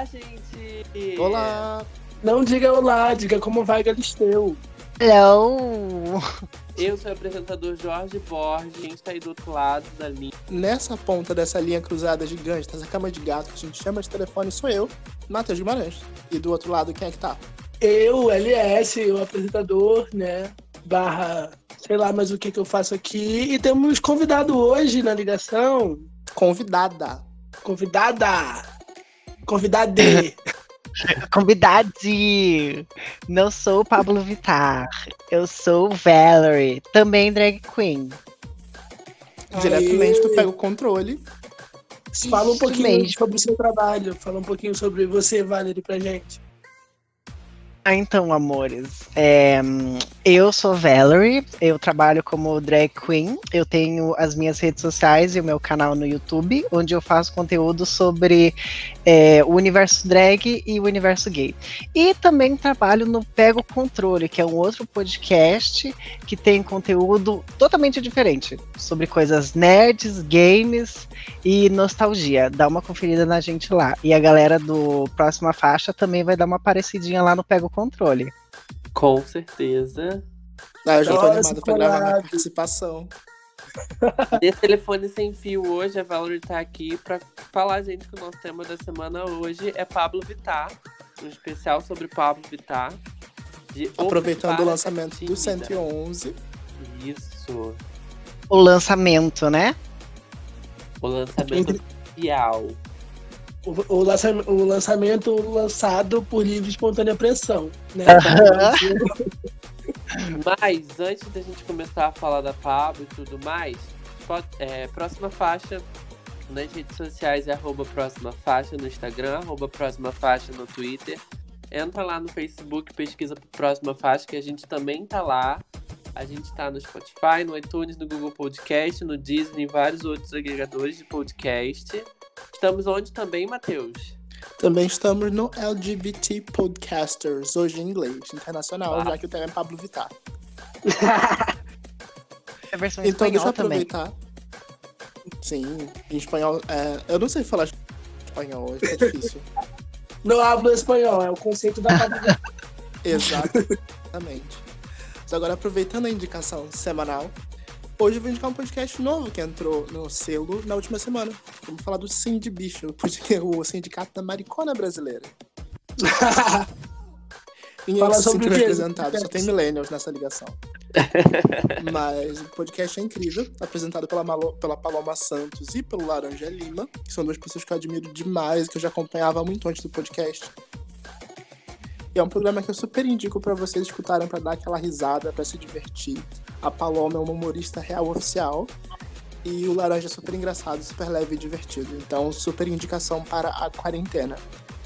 Olá, gente! Olá! Não diga olá, diga como vai Galisteu. Hello! Eu sou o apresentador Jorge Borges, a gente tá aí do outro lado da linha. Nessa ponta dessa linha cruzada gigante, dessa cama de gato que a gente chama de telefone, sou eu, Matheus Guimarães. E do outro lado, quem é que tá? Eu, LS, o apresentador, né? Barra, sei lá mais o que, que eu faço aqui. E temos convidado hoje na ligação. Convidada. Convidada! Convidade! Convidade! Não sou o Pablo Vittar. Eu sou Valerie, também drag queen. Diretamente Aê. tu pega o controle. Fala um Isso pouquinho mesmo. sobre o seu trabalho. Fala um pouquinho sobre você, Valerie, pra gente. Ah, então, amores. é, eu sou Valerie, eu trabalho como drag queen. Eu tenho as minhas redes sociais e o meu canal no YouTube, onde eu faço conteúdo sobre é, o universo drag e o universo gay. E também trabalho no Pego Controle, que é um outro podcast que tem conteúdo totalmente diferente sobre coisas nerds, games e nostalgia. Dá uma conferida na gente lá. E a galera do Próxima Faixa também vai dar uma parecidinha lá no Pego Controle. Com certeza. Ah, eu já tô animado pra gravar minha participação. Nesse telefone sem fio hoje, a Valerie tá aqui pra falar, gente, que o nosso tema da semana hoje é Pablo Vittar. Um especial sobre Pablo Vittar. de Aproveitando o lançamento do Tímida. 111. Isso. O lançamento, né? O lançamento Entre- oficial. O, o lança- o lançamento lançado por livre e espontânea pressão. Né? Mas antes da gente começar a falar da Pablo e tudo mais, pode- é, próxima faixa nas redes sociais é arroba próxima faixa no Instagram, arroba próxima faixa no Twitter. Entra lá no Facebook, pesquisa por próxima faixa, que a gente também tá lá. A gente tá no Spotify, no iTunes, no Google Podcast, no Disney e vários outros agregadores de podcast. Estamos onde também, Matheus? Também estamos no LGBT Podcasters, hoje em inglês, internacional, Ah. já que o tema é Pablo Vittar. É a versão Então deixa eu espanhol também. aproveitar. Sim, em espanhol. é, eu não sei falar espanhol, hoje é difícil. Não hablo espanhol, é o conceito da palavra. Exatamente. Mas agora, aproveitando a indicação semanal, hoje eu vou indicar um podcast novo que entrou no selo na última semana. Vamos falar do Cindy Bicho, porque o Sindicato da Maricona Brasileira. Ninguém Fala se sobre sentiu o representado, só tem millennials nessa ligação. Mas o podcast é incrível, apresentado pela, Malo- pela Paloma Santos e pelo Laranja Lima, que são duas pessoas que eu admiro demais, que eu já acompanhava muito antes do podcast. E é um programa que eu super indico pra vocês escutarem pra dar aquela risada, pra se divertir. A Paloma é uma humorista real oficial. E o Laranja é super engraçado, super leve e divertido. Então, super indicação para a quarentena.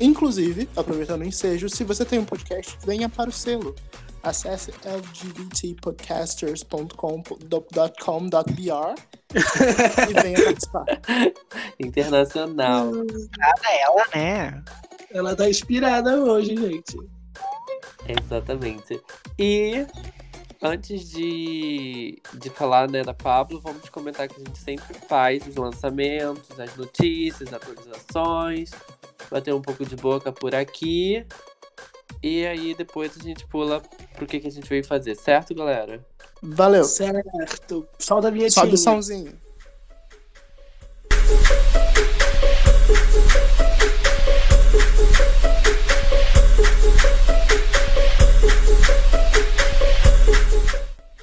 Inclusive, aproveitando o ensejo, se você tem um podcast, venha para o selo. Acesse lgbtpodcasters.com.br e venha participar. Internacional. Ela, né? Ela tá inspirada hoje, gente. Exatamente. E antes de, de falar né, da Pablo, vamos comentar que a gente sempre faz os lançamentos, as notícias, atualizações, bater um pouco de boca por aqui. E aí depois a gente pula pro que, que a gente veio fazer, certo, galera? Valeu. Certo. Solta a vinhetinha. Sobe o somzinho.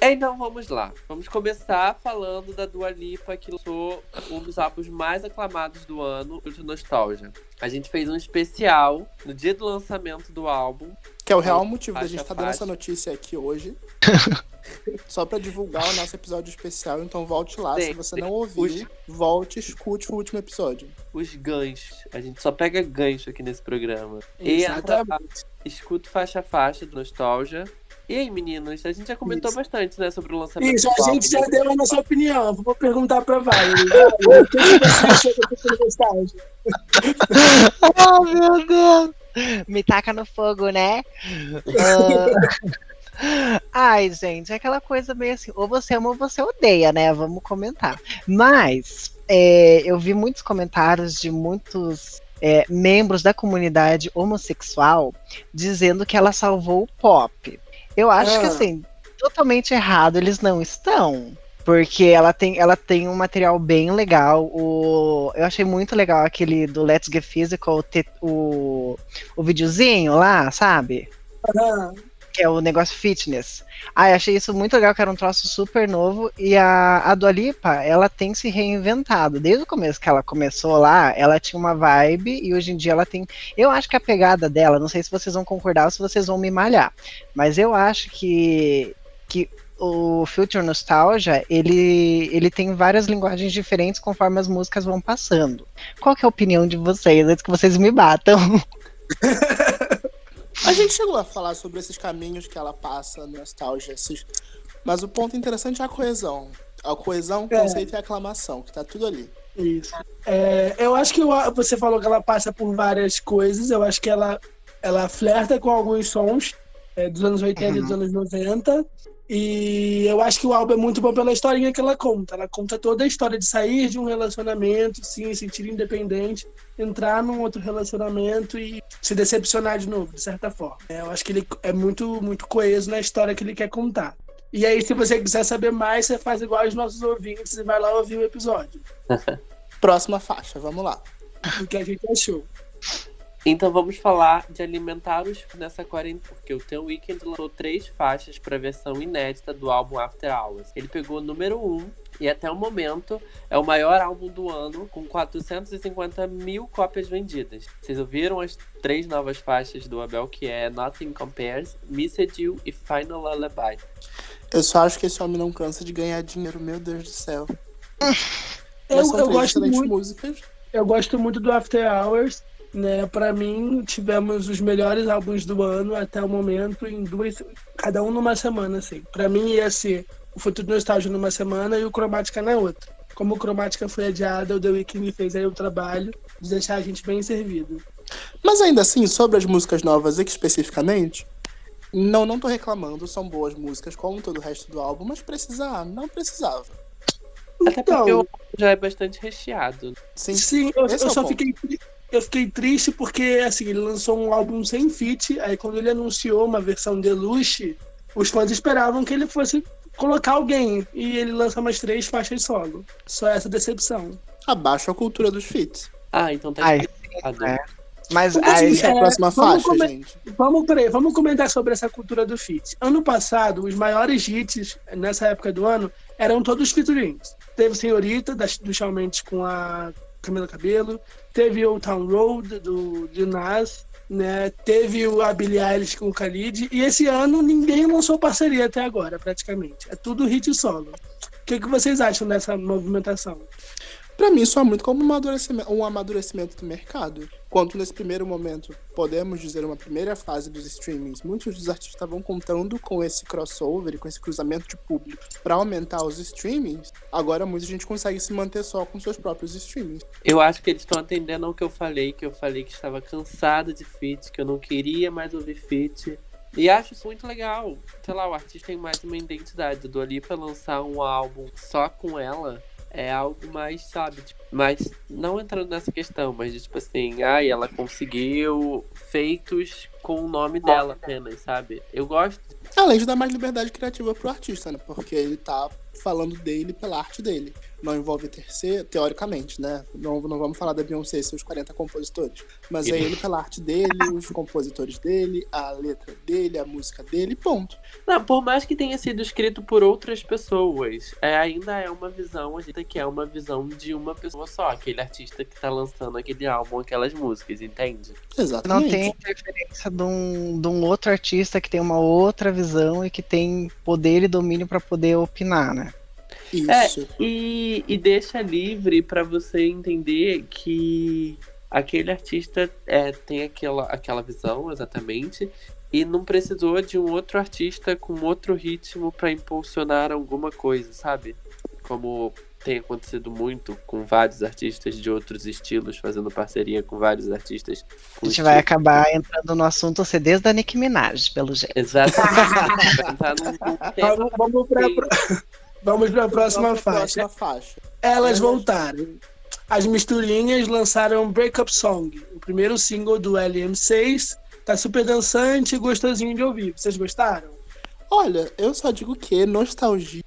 Então vamos lá. Vamos começar falando da Dua Lipa, que lançou um dos álbuns mais aclamados do ano, o de Nostalgia. A gente fez um especial no dia do lançamento do álbum. Que é o real motivo da gente a estar dando essa notícia aqui hoje. Só pra divulgar o nosso episódio especial. Então volte lá. Se Sim, você sim. não ouvir, volte e escute o último episódio. Os ganchos. A gente só pega gancho aqui nesse programa. E entra lá, Exatamente. escuta faixa a faixa do Nostalgia. E aí, meninos, a gente já comentou Isso. bastante, né, sobre o lançamento Isso, do a gente já deu a nossa opinião. Vou perguntar pra Valerie. Valerie, O que você achou da postagem? Oh, meu Deus! Me taca no fogo, né? Ah, Ai, gente, é aquela coisa meio assim, ou você ama ou você odeia, né? Vamos comentar. Mas é, eu vi muitos comentários de muitos é, membros da comunidade homossexual dizendo que ela salvou o pop. Eu acho que Ah. assim, totalmente errado eles não estão. Porque ela tem, ela tem um material bem legal. O, eu achei muito legal aquele do Let's Get Physical, te- o, o videozinho lá, sabe? Ah, Que é o negócio fitness. Ah, achei isso muito legal, que era um troço super novo. E a, a Dua Lipa, ela tem se reinventado. Desde o começo que ela começou lá, ela tinha uma vibe e hoje em dia ela tem. Eu acho que a pegada dela, não sei se vocês vão concordar ou se vocês vão me malhar, mas eu acho que, que o Future Nostalgia, ele, ele tem várias linguagens diferentes conforme as músicas vão passando. Qual que é a opinião de vocês, antes que vocês me batam? A gente chegou a falar sobre esses caminhos que ela passa, nostalgia, esses... mas o ponto interessante é a coesão. A coesão, É. conceito e aclamação, que tá tudo ali. Isso. É, eu acho que você falou que ela passa por várias coisas. Eu acho que ela, ela flerta com alguns sons é, dos anos 80 e dos anos 90. E eu acho que o álbum é muito bom pela historinha que ela conta. Ela conta toda a história de sair de um relacionamento, sim, se sentir independente, entrar num outro relacionamento e se decepcionar de novo, de certa forma. É, eu acho que ele é muito, muito coeso na história que ele quer contar. E aí, se você quiser saber mais, você faz igual os nossos ouvintes e vai lá ouvir o episódio. Próxima faixa, vamos lá. do que a gente achou. Então vamos falar de alimentar os nessa quarentena, porque o The Weeknd lançou três faixas para a versão inédita do álbum After Hours. Ele pegou o número 1 um, e até o momento é o maior álbum do ano, com 450 mil cópias vendidas. Vocês ouviram as três novas faixas do Abel, que é Nothing Compares, Missed You e Final Lullaby. Eu só acho que esse homem não cansa de ganhar dinheiro, meu Deus do céu. Eu, eu gosto muito, músicas. eu gosto muito do After Hours. Né, para mim, tivemos os melhores álbuns do ano até o momento, em duas, cada um numa semana, assim. Para mim ia ser o Futuro Nostalgia numa semana e o Cromática na outra. Como o Cromática foi adiado, o The Weeknd fez aí o trabalho de deixar a gente bem servido. Mas ainda assim, sobre as músicas novas especificamente, não, não tô reclamando, são boas músicas, como todo o resto do álbum, mas precisar, não precisava. Até Então, porque o álbum já é bastante recheado. Sim, Sim, eu, Esse eu é só ponto. fiquei, eu fiquei triste porque assim, ele lançou um álbum sem feat, aí quando ele anunciou uma versão deluxe, os fãs esperavam que ele fosse colocar alguém, e ele lança umas três faixas solo. Só essa decepção. abaixo a cultura dos feats. Ah, então tá explicado. é. Mas aí, Puxa a É, próxima vamos faixa, gente. Vamos, peraí, vamos comentar sobre essa cultura do feat. Ano passado, os maiores hits nessa época do ano eram todos featurings. Teve Senhorita, da, do Shawn Mendes com a Camila Cabelo, teve Old Town Road, do Nas, né? teve o- a Billie Eilish com o Khalid, e esse ano ninguém lançou parceria até agora, praticamente. É tudo hit solo. O que, que vocês acham dessa movimentação? Pra mim, isso é muito como um amadurecimento, do mercado. Enquanto nesse primeiro momento, podemos dizer uma primeira fase dos streamings, muitos dos artistas estavam contando com esse crossover com esse cruzamento de público pra aumentar os streamings. Agora, muita gente consegue se manter só com seus próprios streamings. Eu acho que eles estão atendendo ao que eu falei, que eu falei que estava cansado de feat, que eu não queria mais ouvir feat. E acho isso muito legal. Sei lá, o artista tem mais uma identidade. Do ali pra lançar um álbum só com ela é algo mais, sabe? Tipo, mas não entrando nessa questão, mas de, tipo assim, ai, ela conseguiu feitos com o nome dela apenas, sabe? Eu gosto. Além de dar mais liberdade criativa pro artista, né? Porque ele tá falando dele pela arte dele. Não envolve terceiro, teoricamente, né? Não, não vamos falar da Beyoncé e seus 40 compositores. Mas é ele pela arte dele, os compositores dele, a letra dele, a música dele, ponto. Não, por mais que tenha sido escrito por outras pessoas, é, ainda é uma visão, a gente que é uma visão de uma pessoa só, aquele artista que tá lançando aquele álbum, aquelas músicas, entende? não Exatamente. tem interferência de um, de um outro artista que tem uma outra visão e que tem poder e domínio pra poder opinar, né? Isso. E, e deixa livre pra você entender que aquele artista é, tem aquela, aquela visão exatamente e não precisou de um outro artista com outro ritmo pra impulsionar alguma coisa, sabe? Como tem acontecido muito com vários artistas de outros estilos fazendo parceria com vários artistas. com A gente vai acabar entrando no assunto CDs da Nicki Minaj, pelo jeito. Exatamente. Vamos, vamos pra, vamos pra próxima Vamos pra faixa. Próxima faixa. Elas Elas- voltaram. As misturinhas lançaram Breakup Song, o primeiro single do LM6. Tá super dançante e gostosinho de ouvir. Vocês gostaram? Olha, eu só digo que nostalgia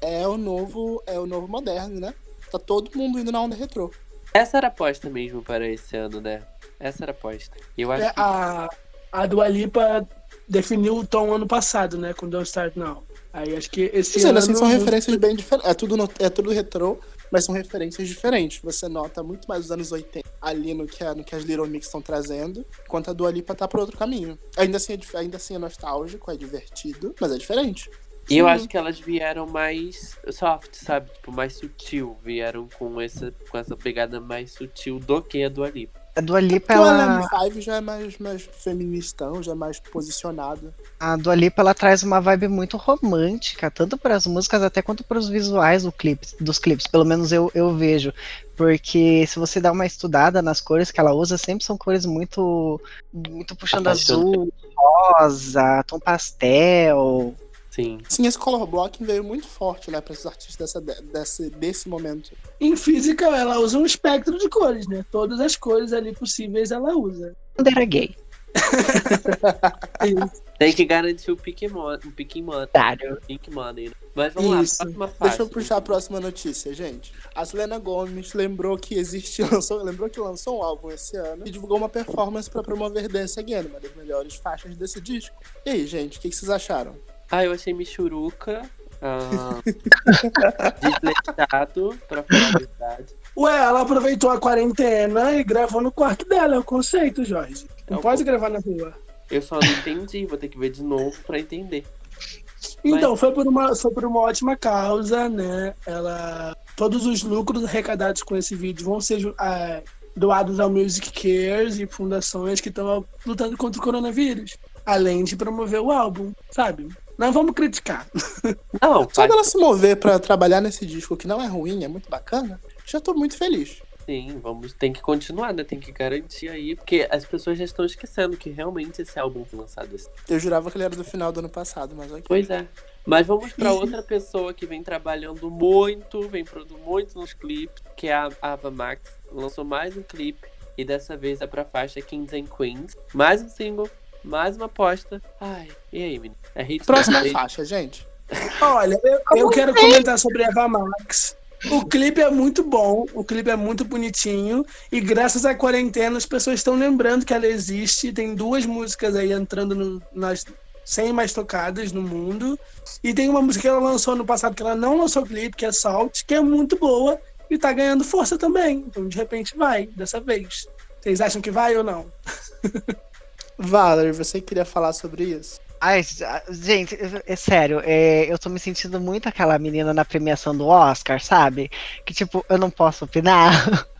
é o novo, é o novo moderno, né? Tá todo mundo indo na onda retrô. Essa era a aposta mesmo para esse ano, né? Essa era a aposta. Eu acho É, que a, a Dua Lipa definiu o tom ano passado, né? Com Don't Start Now. Aí acho que esse Mas, ainda ano... assim, são referências bem diferentes. É tudo, no- é tudo retrô, mas são referências diferentes. Você nota muito mais os anos 80 ali no que, a- no que as Little Mix estão trazendo, enquanto a Dua Lipa tá por outro caminho. Ainda assim, é, dif- ainda assim é nostálgico, é divertido, mas é diferente. E eu Sim. acho que elas vieram mais soft, sabe? Tipo, mais sutil. Vieram com essa, com essa pegada mais sutil do que a do Alipa. A Dua Lipa, Porque o ela, LM5 já é mais, mais feministão, já é mais posicionado. a Dua Lipa, ela traz uma vibe muito romântica, tanto para as músicas até quanto para os visuais do clipe, dos clipes. Pelo menos eu, eu vejo. Porque se você dá uma estudada nas cores que ela usa, sempre são cores muito, muito puxando azul, rosa, tom pastel. Sim. Sim, esse color blocking veio muito forte, né, pra esses artistas dessa, desse, desse momento. Em física, ela usa um espectro de cores, né? Todas as cores ali possíveis ela usa. Quando era gay. Tem que garantir o Money. O Pink Money. Otário. Pink Money. né? Mas vamos Isso. lá, próxima faixa. Deixa eu puxar a próxima notícia, gente. A Selena Gomes lembrou que existe, lançou, lembrou que lançou um álbum esse ano e divulgou uma performance pra promover Dance Again, uma das melhores faixas desse disco. E aí, gente, o que, que vocês acharam? Ah, eu achei Michuruca. Ah, desleixado, pra falar a verdade. Ué, ela aproveitou a quarentena e gravou no quarto dela. É o conceito, Jorge. Não É pode gravar na rua. Eu só não entendi, vou ter que ver de novo pra entender. Então, foi por, uma, foi por uma ótima causa, né? Ela. Todos os lucros arrecadados com esse vídeo vão ser ah, doados ao Music Cares e fundações que estão lutando contra o coronavírus. Além de promover o álbum, sabe? Não vamos criticar. Não, Só dela se mover pra trabalhar nesse disco, que não é ruim, é muito bacana, já tô muito feliz. sim, vamos, tem que continuar, né? Tem que garantir aí, porque as pessoas já estão esquecendo que realmente esse álbum foi lançado esse Eu jurava que ele era do final do ano passado, mas ok. Pois é. Mas vamos pra outra pessoa que vem trabalhando muito, vem produzindo muito nos clipes, que é a Ava Max. Lançou mais um clipe e dessa vez é pra faixa Kings and Queens. Mais um single, mais uma aposta. Ai, e aí, menino? É hit Próxima hit? faixa, gente. Olha, eu, eu quero comentar sobre Eva Max. O clipe é muito bom, o clipe é muito bonitinho e graças à quarentena as pessoas estão lembrando que ela existe. Tem duas músicas aí entrando no- nas 100 mais tocadas no mundo e tem uma música que ela lançou no passado que ela não lançou clipe, que é Salt, que é muito boa e tá ganhando força também. Então de repente vai, dessa vez. Vocês acham que vai ou não? Valerie, você queria falar sobre isso? Ai, gente, é sério, é, eu tô me sentindo muito aquela menina na premiação do Oscar, sabe? Que tipo, eu não posso opinar.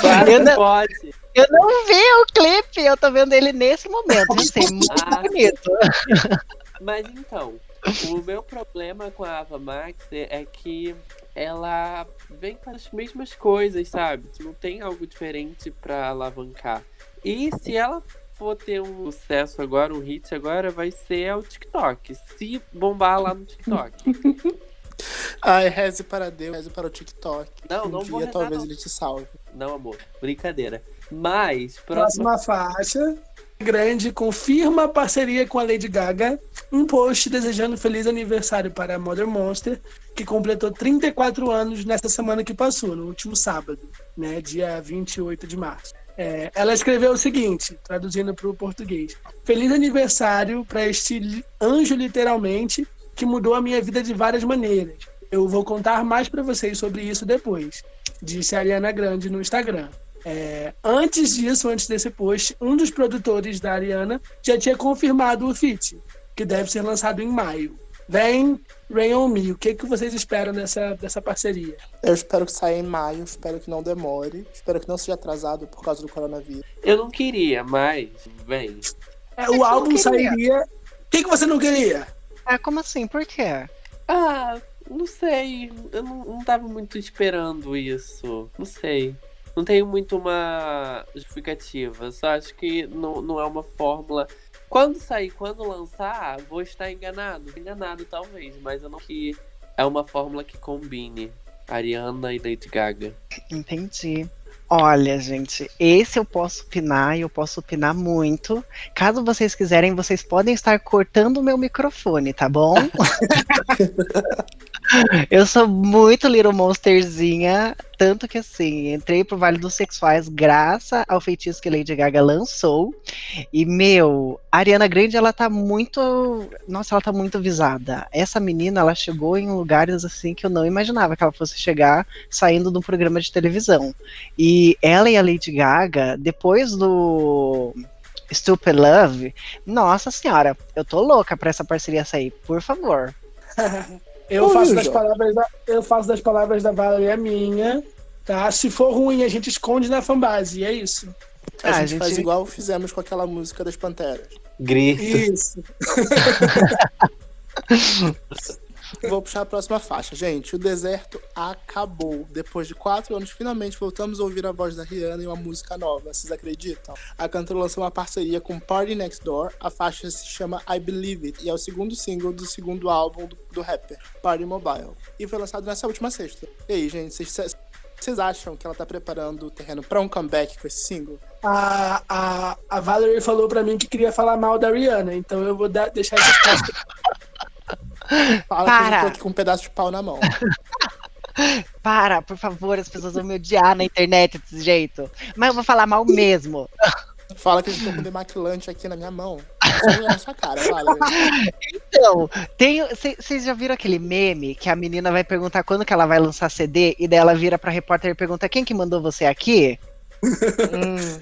Claro Eu não- pode. Eu não vi o clipe, eu tô vendo ele nesse momento. Eu sei, muito Ah. bonito. Mas então, o meu problema com a Ava Max é é que ela vem com as mesmas coisas, sabe? Não tem algo diferente pra alavancar. E se ela for ter um sucesso agora, um hit agora, vai ser o TikTok. Se bombar lá no TikTok. Ai, reze para Deus, reze para o TikTok. Não, um não dia vou rezar, talvez não. ele te salve. Não, amor. Brincadeira. Mas, próxima. Próxima faixa. Grande confirma parceria com a Lady Gaga. Um post desejando feliz aniversário para a Mother Monster, que completou 34 anos nesta semana que passou, no último sábado, né, dia 28 de março. É, ela escreveu o seguinte, traduzindo para o português: Feliz aniversário para este anjo, literalmente, que mudou a minha vida de várias maneiras. Eu vou contar mais para vocês sobre isso depois, disse a Ariana Grande no Instagram. É, antes disso, antes desse post, um dos produtores da Ariana já tinha confirmado o feat, que deve ser lançado em maio. Vem Rain On Me. O que, que vocês esperam dessa, dessa parceria? Eu espero que saia em maio, espero que não demore, espero que não seja atrasado por causa do coronavírus. Eu não queria, mas vem. É, o álbum queria? sairia. O que, que você não queria? Ah, como assim? Por quê? Ah, não sei. Eu não, não tava muito esperando isso. Não sei. Não tenho muito uma justificativa. Só acho que não, não é uma fórmula. Quando sair, quando lançar, vou estar enganado. Enganado, talvez, mas eu não que é uma fórmula que combine Ariana e Lady Gaga. Entendi. Olha, gente, esse eu posso opinar e eu posso opinar muito. Caso vocês quiserem, vocês podem estar cortando o meu microfone, tá bom? eu sou muito Little Monsterzinha, tanto que assim, entrei pro Vale dos Sexuais graças ao feitiço que Lady Gaga lançou. E, meu, a Ariana Grande, ela tá muito. Nossa, ela tá muito visada. Essa menina, ela chegou em lugares assim que eu não imaginava que ela fosse chegar saindo de um programa de televisão. E ela e a Lady Gaga, depois do. Stupid Love, nossa senhora, eu tô louca pra essa parceria sair, por favor. Eu faço, das palavras da, eu faço das palavras da Valerie a minha, tá? Se for ruim, a gente esconde na fanbase, e é isso. A, ah, gente, a gente faz igual fizemos com aquela música das Panteras. Grito. Isso. Vou puxar a próxima faixa. Gente, o deserto acabou. Depois de quatro anos, finalmente voltamos a ouvir a voz da Rihanna em uma música nova. Vocês acreditam? A cantora lançou uma parceria com Party Next Door. A faixa se chama I Believe It e é o segundo single do segundo álbum do, do rapper, Party Mobile. E foi lançado nessa última sexta. E aí, gente, vocês vocês acham que ela tá preparando o terreno para um comeback com esse single? A, a, a Valerie falou para mim que queria falar mal da Rihanna, então eu vou dar, deixar essa resposta Fala Para. que eu tô aqui com um pedaço de pau na mão. Para, por favor, as pessoas vão me odiar na internet desse jeito. Mas eu vou falar mal mesmo. Fala que eu estou com demaquilante aqui na minha mão. na sua cara, fala. Então, vocês já viram aquele meme que a menina vai perguntar quando que ela vai lançar CD e daí ela vira pra repórter e pergunta quem que mandou você aqui? hum.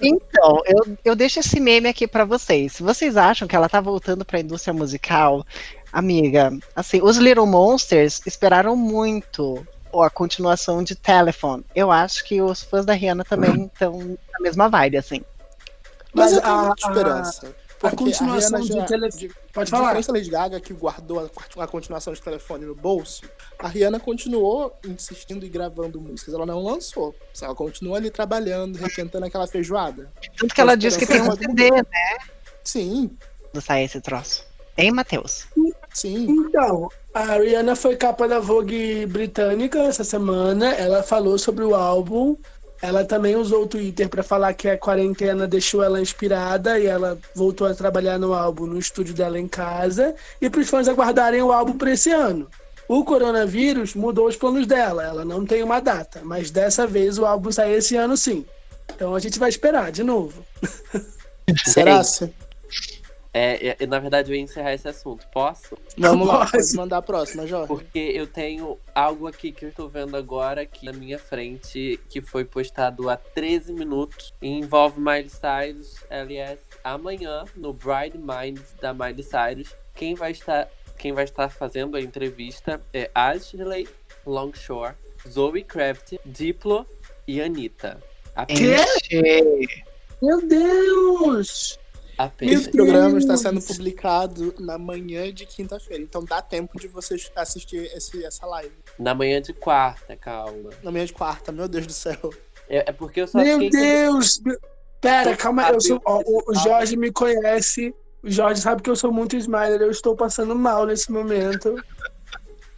Então, eu, eu deixo esse meme aqui para vocês. Se vocês acham que ela tá voltando para a indústria musical, amiga, assim, os Little Monsters esperaram muito a continuação de Telephone. Eu acho que os fãs da Rihanna também estão na mesma vibe, assim. Mas, Mas eu tenho a, esperança. A... A continuação a de, tele... de Pode falar. Diferença da Lady Gaga, que guardou a, a, continuação de telefone no bolso, a Rihanna continuou insistindo e gravando músicas. Ela não lançou. Ela continua ali trabalhando, requentando aquela feijoada. Tanto que ela disse que tem um CD, né? Sim. Do sair esse troço. Hein, Matheus? Sim. Então, a Rihanna foi capa da Vogue britânica essa semana. Ela falou sobre o álbum. Ela também usou o Twitter para falar que a quarentena deixou ela inspirada e ela voltou a trabalhar no álbum no estúdio dela em casa. E para os fãs aguardarem o álbum para esse ano. O coronavírus mudou os planos dela. Ela não tem uma data, mas dessa vez o álbum sai esse ano sim. Então a gente vai esperar de novo. Será? -se? É, é, na verdade, eu ia encerrar esse assunto. Posso? Vamos lá, pode mandar a próxima, Jorge. Porque eu tenho algo aqui que eu estou vendo agora aqui na minha frente, que foi postado há 13 minutos. E envolve Miley Cyrus, aliás, amanhã, no Bride Mind da Miley Cyrus. Quem vai estar, quem vai estar fazendo a entrevista é Ashley Longshore, Zoe Kraft, Diplo e Anitta. Que? Meu Deus! Apenas. Esse programa está sendo publicado na manhã de quinta-feira, então dá tempo de vocês assistir esse, essa live. Na manhã de quarta, calma. Na manhã de quarta, meu Deus do céu. É, é porque eu só Meu Deus! Que... Pera, calma, eu sou, ó, o, Jorge me conhece. O Jorge sabe que eu sou muito Smiler, eu estou passando mal nesse momento.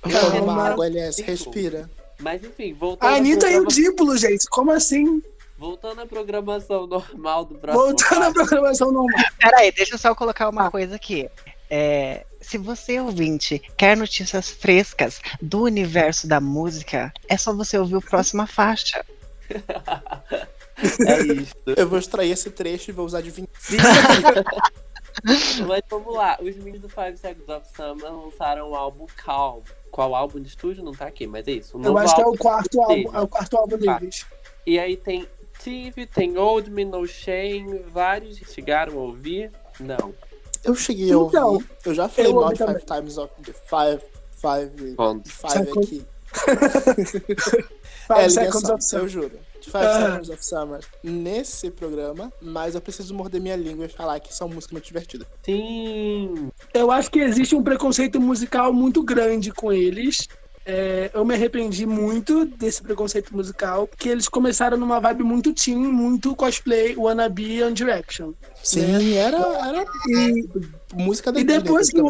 Calma, água, aliás, respira. Mas enfim, voltando. A Anitta e o Diplo, gente, como assim? Voltando à programação normal do próximo. Voltando à programação normal. Peraí, deixa eu só colocar uma ah. coisa aqui. É, se você, ouvinte, quer notícias frescas do universo da música, é só você ouvir o próxima faixa. é isso. Eu vou extrair esse trecho e vou usar de 20. Mas vamos lá, os meninos do Five Seconds of Summer lançaram o álbum Calm. Qual álbum de estúdio? Não tá aqui, mas é isso. Eu acho que é o quarto álbum, é o quarto álbum deles. E aí tem Steve, tem Old Me No Shame, vários chegaram a ouvir? Não. Eu cheguei então, a ouvir. Eu já falei mal de Five Times of the Five, Five, five aqui. five é, Seconds of Summer. Eu juro. Five uh. Seconds of Summer nesse programa, mas eu preciso morder minha língua e falar que são músicas muito divertidas. Sim. Eu acho que existe um preconceito musical muito grande com eles. É, eu me arrependi muito desse preconceito musical, porque eles começaram numa vibe muito teen, muito cosplay, wannabe One Direction. Sim, né? era, era e, música da e depois que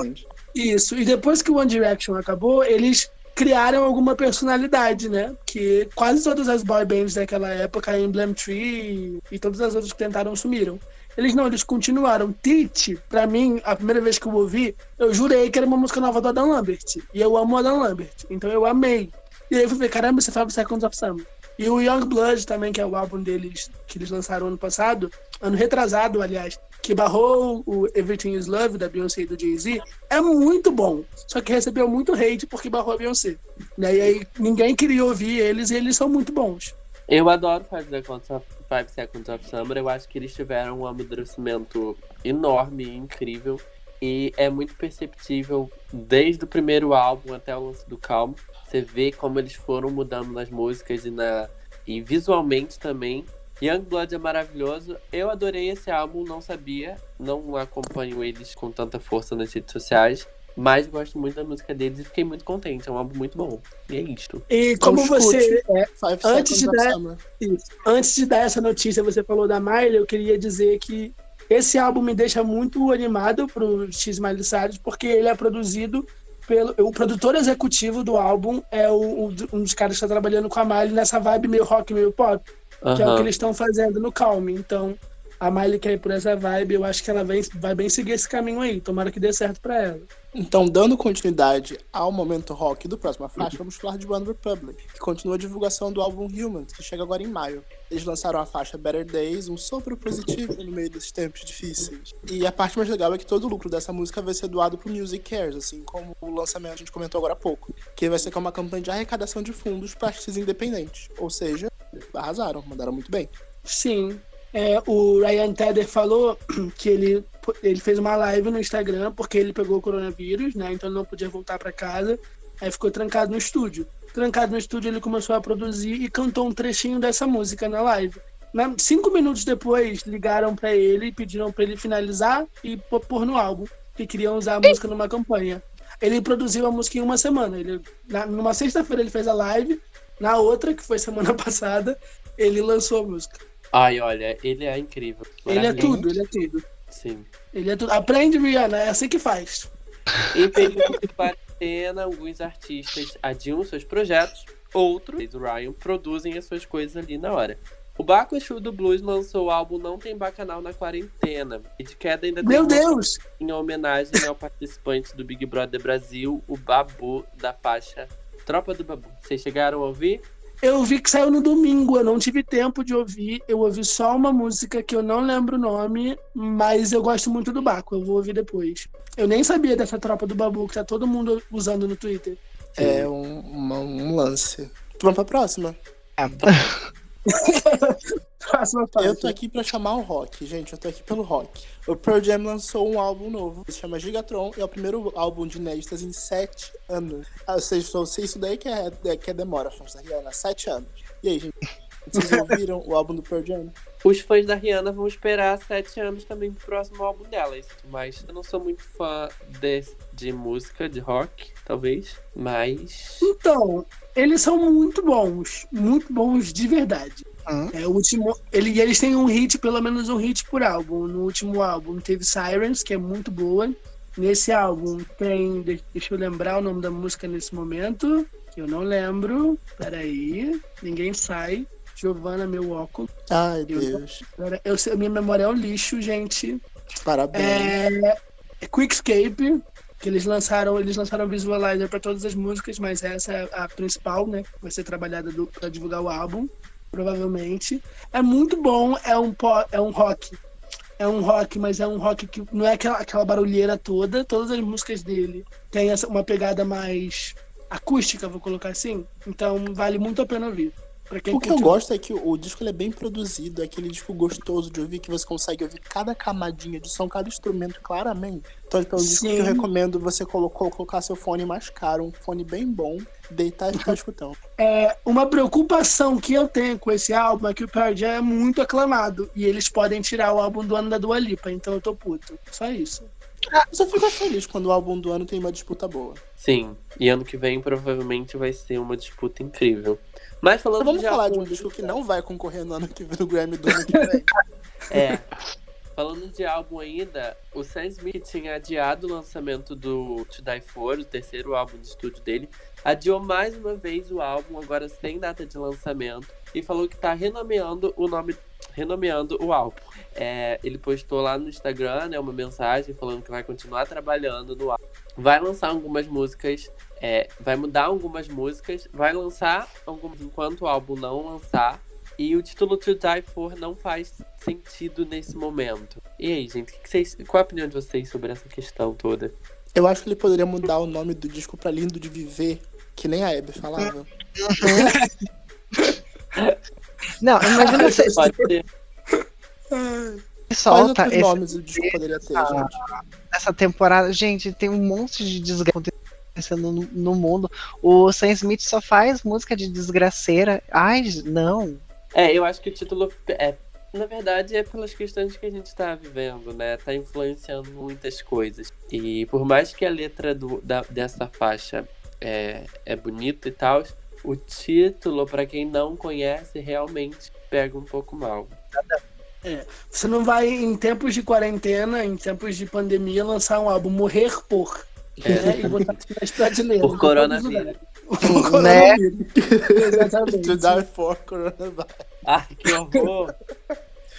Isso, e depois que o One Direction acabou, eles criaram alguma personalidade, né? Que quase todas as boy bands daquela época, Emblem Tree e todas as outras que tentaram sumiram. Eles não, eles continuaram. Tite, pra mim, a primeira vez que eu ouvi, eu jurei que era uma música nova do Adam Lambert. E eu amo Adam Lambert. Então eu amei. E aí eu fui ver, caramba, você fala Seconds of Summer. E o Young Blood também, que é o álbum deles que eles lançaram ano passado, ano retrasado, aliás, que barrou o Everything Is Love da Beyoncé e do Jay-Z, é muito bom. Só que recebeu muito hate porque barrou a Beyoncé. Né? E aí ninguém queria ouvir eles e eles são muito bons. Eu adoro Five Seconds of, Five Seconds of Summer. Eu acho que eles tiveram um amadurecimento enorme e incrível. E é muito perceptível desde o primeiro álbum até o lance do Calmo. Você vê como eles foram mudando nas músicas e, na, e visualmente também. Youngblood é maravilhoso. Eu adorei esse álbum, não sabia. Não acompanho eles com tanta força nas redes sociais. Mas gosto muito da música deles e fiquei muito contente. É um álbum muito bom. E é isto. E como então, você. É, antes, de dar, isso, antes de dar essa notícia, você falou da Miley, eu queria dizer que esse álbum me deixa muito animado pro X Miley Cyrus, porque ele é produzido pelo. O produtor executivo do álbum é o, um dos caras que está trabalhando com a Miley nessa vibe meio rock, meio pop. Uhum. Que é o que eles estão fazendo no Calm. Então, a Miley quer ir por essa vibe, eu acho que ela vai, vai bem seguir esse caminho aí. Tomara que dê certo para ela. Então, dando continuidade ao momento rock do próximo faixa, vamos falar de One Republic, que continua a divulgação do álbum Human, que chega agora em maio. Eles lançaram a faixa Better Days, um sopro positivo no meio desses tempos difíceis. E a parte mais legal é que todo o lucro dessa música vai ser doado pro Music Cares, assim como o lançamento a gente comentou agora há pouco, que vai ser uma campanha de arrecadação de fundos para artistas independentes. Ou seja, arrasaram, mandaram muito bem. Sim, é, o Ryan Tedder falou que ele, ele fez uma live no Instagram porque ele pegou o coronavírus, né? Então ele não podia voltar para casa. Aí ficou trancado no estúdio. Trancado no estúdio, ele começou a produzir e cantou um trechinho dessa música na live. Na, cinco minutos depois, ligaram para ele e pediram para ele finalizar e pôr no álbum, que queriam usar a música numa campanha. Ele produziu a música em uma semana. Ele, na, numa sexta-feira ele fez a live, na outra, que foi semana passada, ele lançou a música. Ai, olha, ele é incrível. Ele é tudo, ele é tudo. Sim. Ele é tudo. Aprende, Rihanna, é assim que faz. Em período de quarentena, alguns artistas adiam seus projetos, outros, o Ryan, produzem as suas coisas ali na hora. O Baco Exu do Blues lançou o álbum Não Tem Bacanal na Quarentena. E de queda ainda Meu tem Deus! em homenagem ao participante do Big Brother Brasil, o Babu, da faixa Tropa do Babu. Vocês chegaram a ouvir? Eu vi que saiu no domingo, eu não tive tempo de ouvir. Eu ouvi só uma música que eu não lembro o nome, mas eu gosto muito do Baco, eu vou ouvir depois. Eu nem sabia dessa tropa do Babu que tá todo mundo usando no Twitter. É um, uma, um lance. Vamos pra próxima? É. Próxima fase. Eu tô aqui pra chamar o rock, gente. Eu tô aqui pelo rock. O Pearl Jam lançou um álbum novo, que se chama Gigatron, e é o primeiro álbum de inéditas em sete anos. Ah, ou seja, isso daí que é, é, que é demora, fãs da Rihanna. Sete anos. E aí, gente? Vocês ouviram o álbum do Pearl Jam? Os fãs da Rihanna vão esperar sete anos também pro próximo álbum dela. Mas eu não sou muito fã de, de música, de rock, talvez. Mas. Então, eles são muito bons. Muito bons de verdade. Uhum. É, o último, ele, eles têm um hit, pelo menos um hit por álbum. No último álbum teve Sirens, que é muito boa. Nesse álbum tem. Deixa eu lembrar o nome da música nesse momento. Que eu não lembro. Peraí. Ninguém sai. Giovanna, meu óculos. Ai, eu, Deus. Eu, eu, minha memória é um lixo, gente. Parabéns. É, é Quickscape, que eles lançaram, eles lançaram visualizer para todas as músicas, mas essa é a principal, né? Vai ser trabalhada para divulgar o álbum provavelmente. É muito bom, é um, é um rock. É um rock, mas é um rock que não é aquela, aquela barulheira toda. Todas as músicas dele têm essa, uma pegada mais acústica, vou colocar assim. Então vale muito a pena ouvir. o que eu gosto é que o, disco é bem produzido, é aquele disco gostoso de ouvir, que você consegue ouvir cada camadinha de som, cada instrumento claramente. Então, então é um disco que eu recomendo você colocar, colocar seu fone mais caro, um fone bem bom, deitar e ficar escutando. É, uma preocupação que eu tenho com esse álbum é que o Pearl Jam é muito aclamado e eles podem tirar o álbum do ano da Dua Lipa, então eu tô puto. Só isso. Ah, eu só fico feliz quando o álbum do ano tem uma disputa boa. Sim, e ano que vem provavelmente vai ser uma disputa incrível. Mas falando então vamos de falar de um disco que não vai concorrer no ano que vem no Grammy do ano que vem. é. Falando de álbum ainda, o Sam Smith tinha adiado o lançamento do To Die For, o terceiro álbum de estúdio dele. Adiou mais uma vez o álbum, agora sem data de lançamento. E falou que tá renomeando o nome. Renomeando o álbum. É, ele postou lá no Instagram né, uma mensagem falando que vai continuar trabalhando no álbum. Vai lançar algumas músicas. É, vai mudar algumas músicas. Vai lançar algumas enquanto o álbum não lançar. E o título To Die For não faz sentido nesse momento. E aí, gente, que que vocês, qual a opinião de vocês sobre essa questão toda? Eu acho que ele poderia mudar o nome do disco pra Lindo de Viver, que nem a Hebe falava. Não, imagina você Pode ser. Quais solta outros esse, nomes o disco poderia ter, Ah. gente? essa temporada. Gente, tem um monte de desgraça acontecendo no, no mundo. O Sam Smith só faz música de desgraceira. Ai, não. É, eu acho que o título é. Na verdade, é pelas questões que a gente tá vivendo, né? Tá influenciando muitas coisas. E por mais que a letra do, da, dessa faixa é, é bonita e tal, o título, pra quem não conhece, realmente pega um pouco mal. Você não vai, em tempos de quarentena, em tempos de pandemia, lançar um álbum Morrer Por. Né? E botar nas prateleiras. Por coronavírus. Por Né? Exatamente. To Die For Coronavirus. Ai, que horror!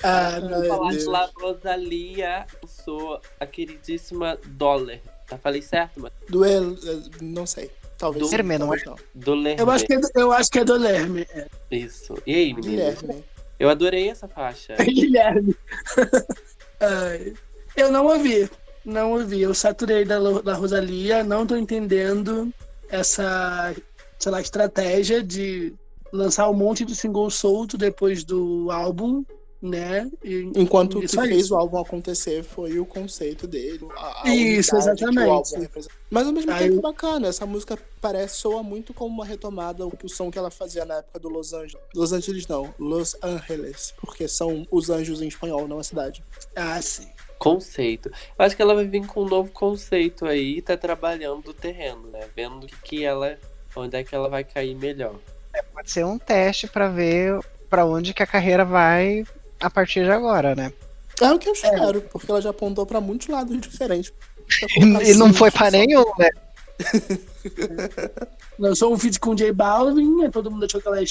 Ah, Vou falar de Deus. lá, Rosalia, eu sou a queridíssima Dollar. Já falei certo, mano? Do El... Não sei. Talvez Do Hermê, não não. Do Lerme. eu, acho que é, do- eu acho que é do Lerme. É. Isso. E aí, menino? Guilherme. Eu adorei essa faixa. Guilherme. Ai, eu não ouvi. Não ouvi. Eu saturei da, da Rosalia. Não tô entendendo essa, sei lá, estratégia de lançar um monte de single solto depois do álbum, né? E- Enquanto o que Isso fez o álbum acontecer foi o conceito dele. A, a Isso, exatamente. Mas ao mesmo Aí- tempo bacana, essa música parece, soa muito como uma retomada o som que ela fazia na época do Los Angeles. Los Angeles não, Los Angeles, porque são os anjos em espanhol, não a cidade. Ah, sim. Conceito. Eu acho que ela vai vir com um novo conceito aí e tá trabalhando o terreno, né? Vendo que, que ela. onde é que ela vai cair melhor. Pode ser um teste pra ver pra onde que a carreira vai a partir de agora, né? É o que eu espero, porque ela já apontou pra muitos lados diferentes. E, e não assim, foi pra nenhum, né? Lançou um feat com o J Balvin, todo mundo achou que ela ia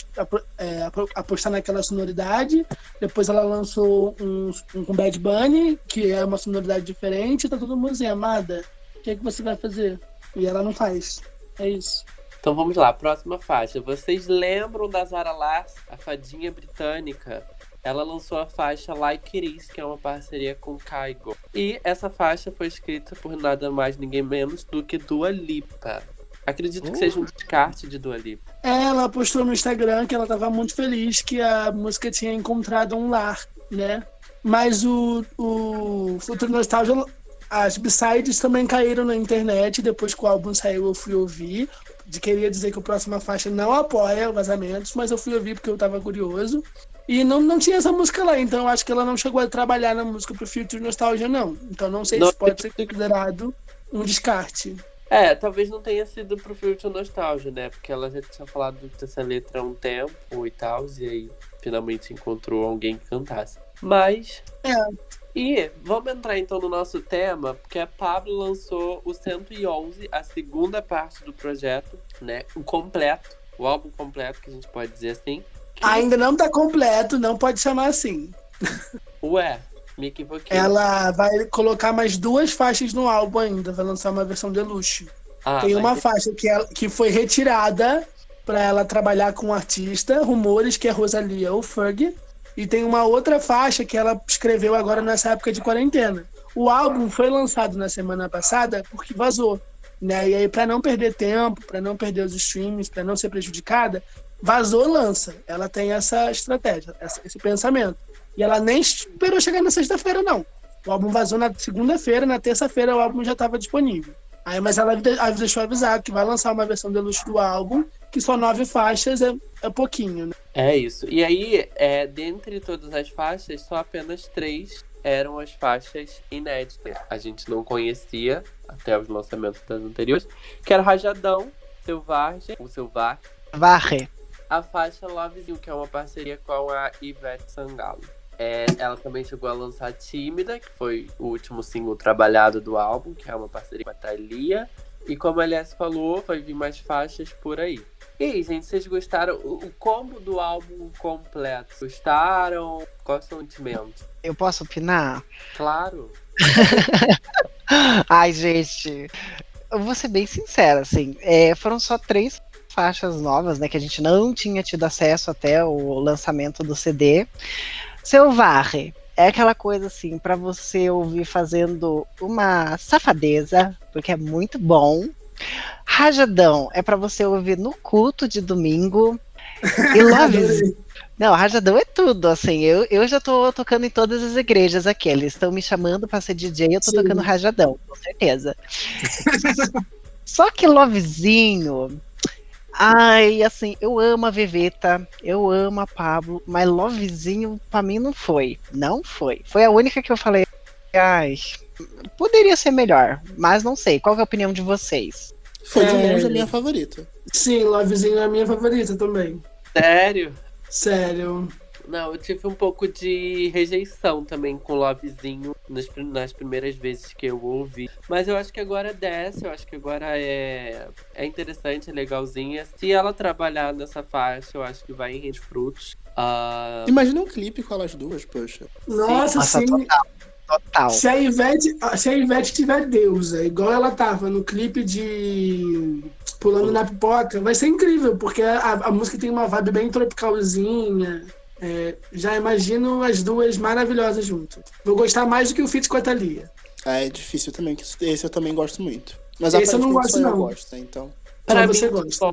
é, apo- apostar naquela sonoridade. Depois ela lançou um, um com Bad Bunny, que é uma sonoridade diferente. Tá todo mundo assim, amada, o que, é que você vai fazer? E ela não faz. É isso. Então vamos lá, próxima faixa. Vocês lembram da Zara Larsson, a fadinha britânica? Ela lançou a faixa Like It Is, que é uma parceria com Kygo. E essa faixa foi escrita por nada mais ninguém menos do que Dua Lipa. Acredito que seja um descarte de Dua Lipa. Ela postou no Instagram que ela estava muito feliz que a música tinha encontrado um lar, né? Mas o, o Futuro Nostalgia, as B-sides também caíram na internet. Depois que o álbum saiu, eu fui ouvir. De, queria dizer que a próxima faixa não apoia vazamentos, mas eu fui ouvir porque eu tava curioso. E não, não tinha essa música lá, então acho que ela não chegou a trabalhar na música pro Future Nostalgia, não. Então não sei Não, se pode ser considerado um descarte. É, talvez não tenha sido pro Future Nostalgia, né? Porque ela já tinha falado dessa letra há um tempo e tal, e aí finalmente encontrou alguém que cantasse. Mas. É. E vamos entrar então no nosso tema, porque a Pablo lançou o 111, a segunda parte do projeto, né? O completo, o álbum completo, que a gente pode dizer assim. Ainda não tá completo, não pode chamar assim. Ué, me equivoquei. Ela vai colocar mais duas faixas no álbum ainda, vai lançar uma versão deluxe. Ah, Tem uma mas- faixa que, ela, que foi retirada pra ela trabalhar com um artista, rumores que é Rosalia ou Ferg. E tem uma outra faixa que ela escreveu agora nessa época de quarentena. O álbum foi lançado na semana passada porque vazou. Né? E aí, pra não perder tempo, pra não perder os streams, pra não ser prejudicada, vazou, lança. Ela tem essa estratégia, essa- esse pensamento. E ela nem esperou chegar na sexta-feira, não. O álbum vazou na segunda-feira, na terça-feira o álbum já estava disponível. Aí, mas ela deixou avisar que vai lançar uma versão deluxe do álbum, que só nove faixas é, é pouquinho, né? É isso. E aí, é, dentre todas as faixas, só apenas três eram as faixas inéditas. A gente não conhecia até os lançamentos das anteriores, que era Rajadão, Selvagem, o Selvagem, Varre. A faixa Love You, que é uma parceria com a Ivete Sangalo. é, ela também chegou a lançar Tímida, que foi o último single trabalhado do álbum, que é uma parceria com a Thalia. E como a Alice falou, vai vir mais faixas por aí. E aí, gente, vocês gostaram? O, combo do álbum completo, gostaram? Qual é o sentimento? Eu posso opinar? Claro. Ai, gente, eu vou ser bem sincera, assim, é, foram só três faixas novas, né, que a gente não tinha tido acesso até o lançamento do CD. Seu Varre é aquela coisa assim para você ouvir fazendo uma safadeza, porque é muito bom. Rajadão é para você ouvir no culto de domingo. E Love Não, Rajadão é tudo, assim. Eu, eu já tô tocando em todas as igrejas aqui. Eles estão me chamando para ser DJ, eu tô Sim. tocando Rajadão, com certeza. Só que Lovezinho Ai, assim, eu amo a Veveta, eu amo a Pablo, mas Lovezinho pra mim não foi. Não foi. Foi a única que eu falei, ai, poderia ser melhor, mas não sei. Qual é a opinião de vocês? Foi de longe a minha favorita. Sim, Lovezinho é a minha favorita também. Sério? Sério. Não, eu tive um pouco de rejeição também com Lovezinho nas, nas primeiras vezes que eu ouvi. Mas eu acho que agora desce, eu acho que agora é, é interessante, é legalzinha. Se ela trabalhar nessa faixa, eu acho que vai em rede frutos. Uh... Imagina um clipe com elas duas, poxa. Nossa, sim. Total. Total. Se a, Ivete, se a Ivete tiver deusa, igual ela tava no clipe de Pulando na Pipoca, vai ser incrível, porque a, a música tem uma vibe bem tropicalzinha. É, já imagino as duas maravilhosas juntas. Vou gostar mais do que o feat com a Thalia. Ah, é difícil também, que esse eu também gosto muito. Mas esse eu não gosto, não. Eu gosto, então. Pra mim, você gosta.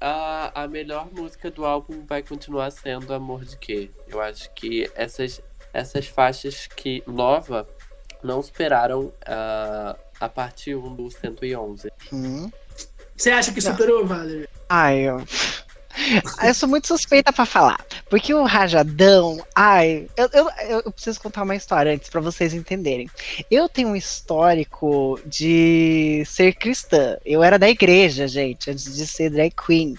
a, a melhor música do álbum vai continuar sendo Amor de Quê? Eu acho que essas, essas faixas que nova não superaram uh, a parte 1 do 111. Hum. Você acha que superou, Valerie? Ai, eu... Eu sou muito suspeita para falar. Porque o Rajadão. Ai, eu, eu, eu preciso contar uma história antes para vocês entenderem. Eu tenho um histórico de ser cristã. Eu era da igreja, gente, antes de ser drag queen.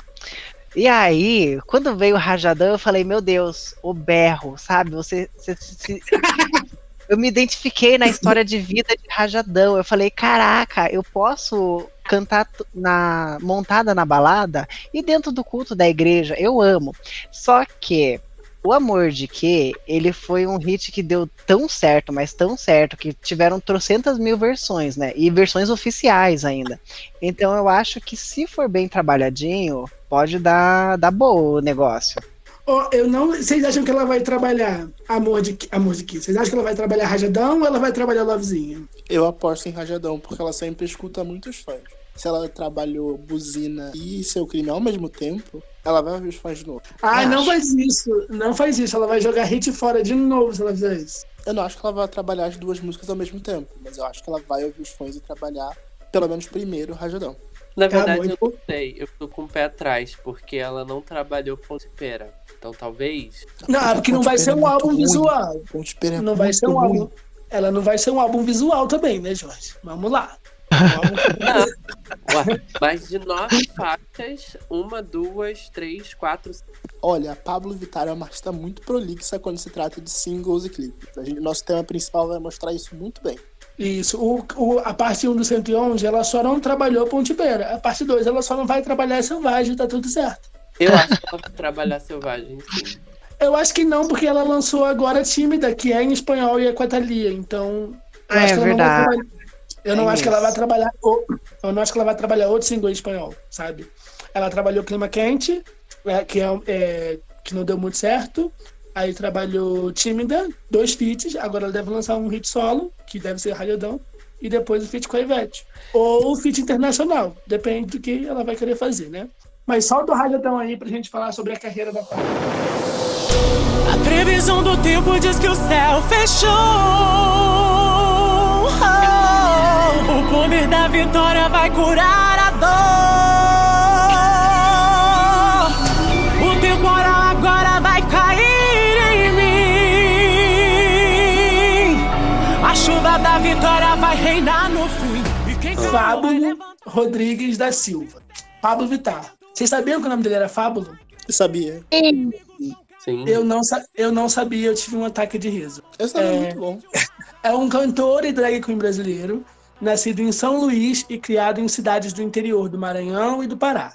E aí, quando veio o Rajadão, eu falei, meu Deus, o berro, sabe? Você, você, você eu me identifiquei na história de vida de Rajadão. Eu falei, caraca, eu posso cantar na montada na balada e dentro do culto da igreja. Eu amo. Só que o Amor de Que, ele foi um hit que deu tão certo, mas tão certo, que tiveram trocentas mil versões, né? E versões oficiais ainda. Então eu acho que se for bem trabalhadinho, pode dar, dar boa o negócio. Oh, eu não. Vocês acham que ela vai trabalhar amor de amor de que? Vocês acham que ela vai trabalhar rajadão ou ela vai trabalhar lovezinho? Eu aposto em rajadão, porque ela sempre escuta muitos fãs se ela trabalhou buzina e seu crime ao mesmo tempo, ela vai ouvir os fãs de novo. Ah, não faz isso. Não faz isso. Ela vai jogar hit fora de novo se ela fizer isso. Eu não acho que ela vai trabalhar as duas músicas ao mesmo tempo, mas eu acho que ela vai ouvir os fãs e trabalhar, pelo menos primeiro, o Rajadão. Na tá verdade, eu não sei. Eu tô com o pé atrás, porque ela não trabalhou Ponte Pera. Então talvez. Não, porque não vai ser um álbum ruim. visual. Ponte Pera é não vai ser um ruim. álbum. Ela não vai ser um álbum visual também, né, Jorge? Vamos lá. Ué, mas de nove faixas, uma, duas, três, quatro. Olha, a Pablo Vittar é uma artista muito prolixa quando se trata de singles e clipes. A gente, nosso tema principal vai mostrar isso muito bem. Isso. O, o, a parte 1 do 111, ela só não trabalhou Ponte Beira. A parte 2, ela só não vai trabalhar Selvagem, tá tudo certo. Eu acho que ela vai trabalhar Selvagem, sim. Eu acho que não, porque ela lançou agora Tímida, que é em espanhol e é com a Thalia. Então, eu é, acho que ela verdade. não vai eu não é acho isso. que ela vai trabalhar. Eu não acho que ela vai trabalhar outro single em espanhol, sabe? Ela trabalhou Clima Quente, é, que, é, é, que não deu muito certo. Aí trabalhou Tímida, dois feats. Agora ela deve lançar um hit solo, que deve ser Ralhadão. E depois o feat com a Ivete. Ou o feat internacional. Depende do que ela vai querer fazer, né? Mas solta o Ralhadão aí pra gente falar sobre a carreira da Paula. A previsão do tempo diz que o céu fechou. O poder da vitória vai curar a dor. Fábulo Rodrigues da Silva. Pablo Vittar. Vocês sabiam que o nome dele era Fábulo? Eu sabia. Sim. Eu não, eu não sabia, eu tive um ataque de riso. Esse é, É. muito bom. É um cantor e drag queen brasileiro, nascido em São Luís e criado em cidades do interior do Maranhão e do Pará.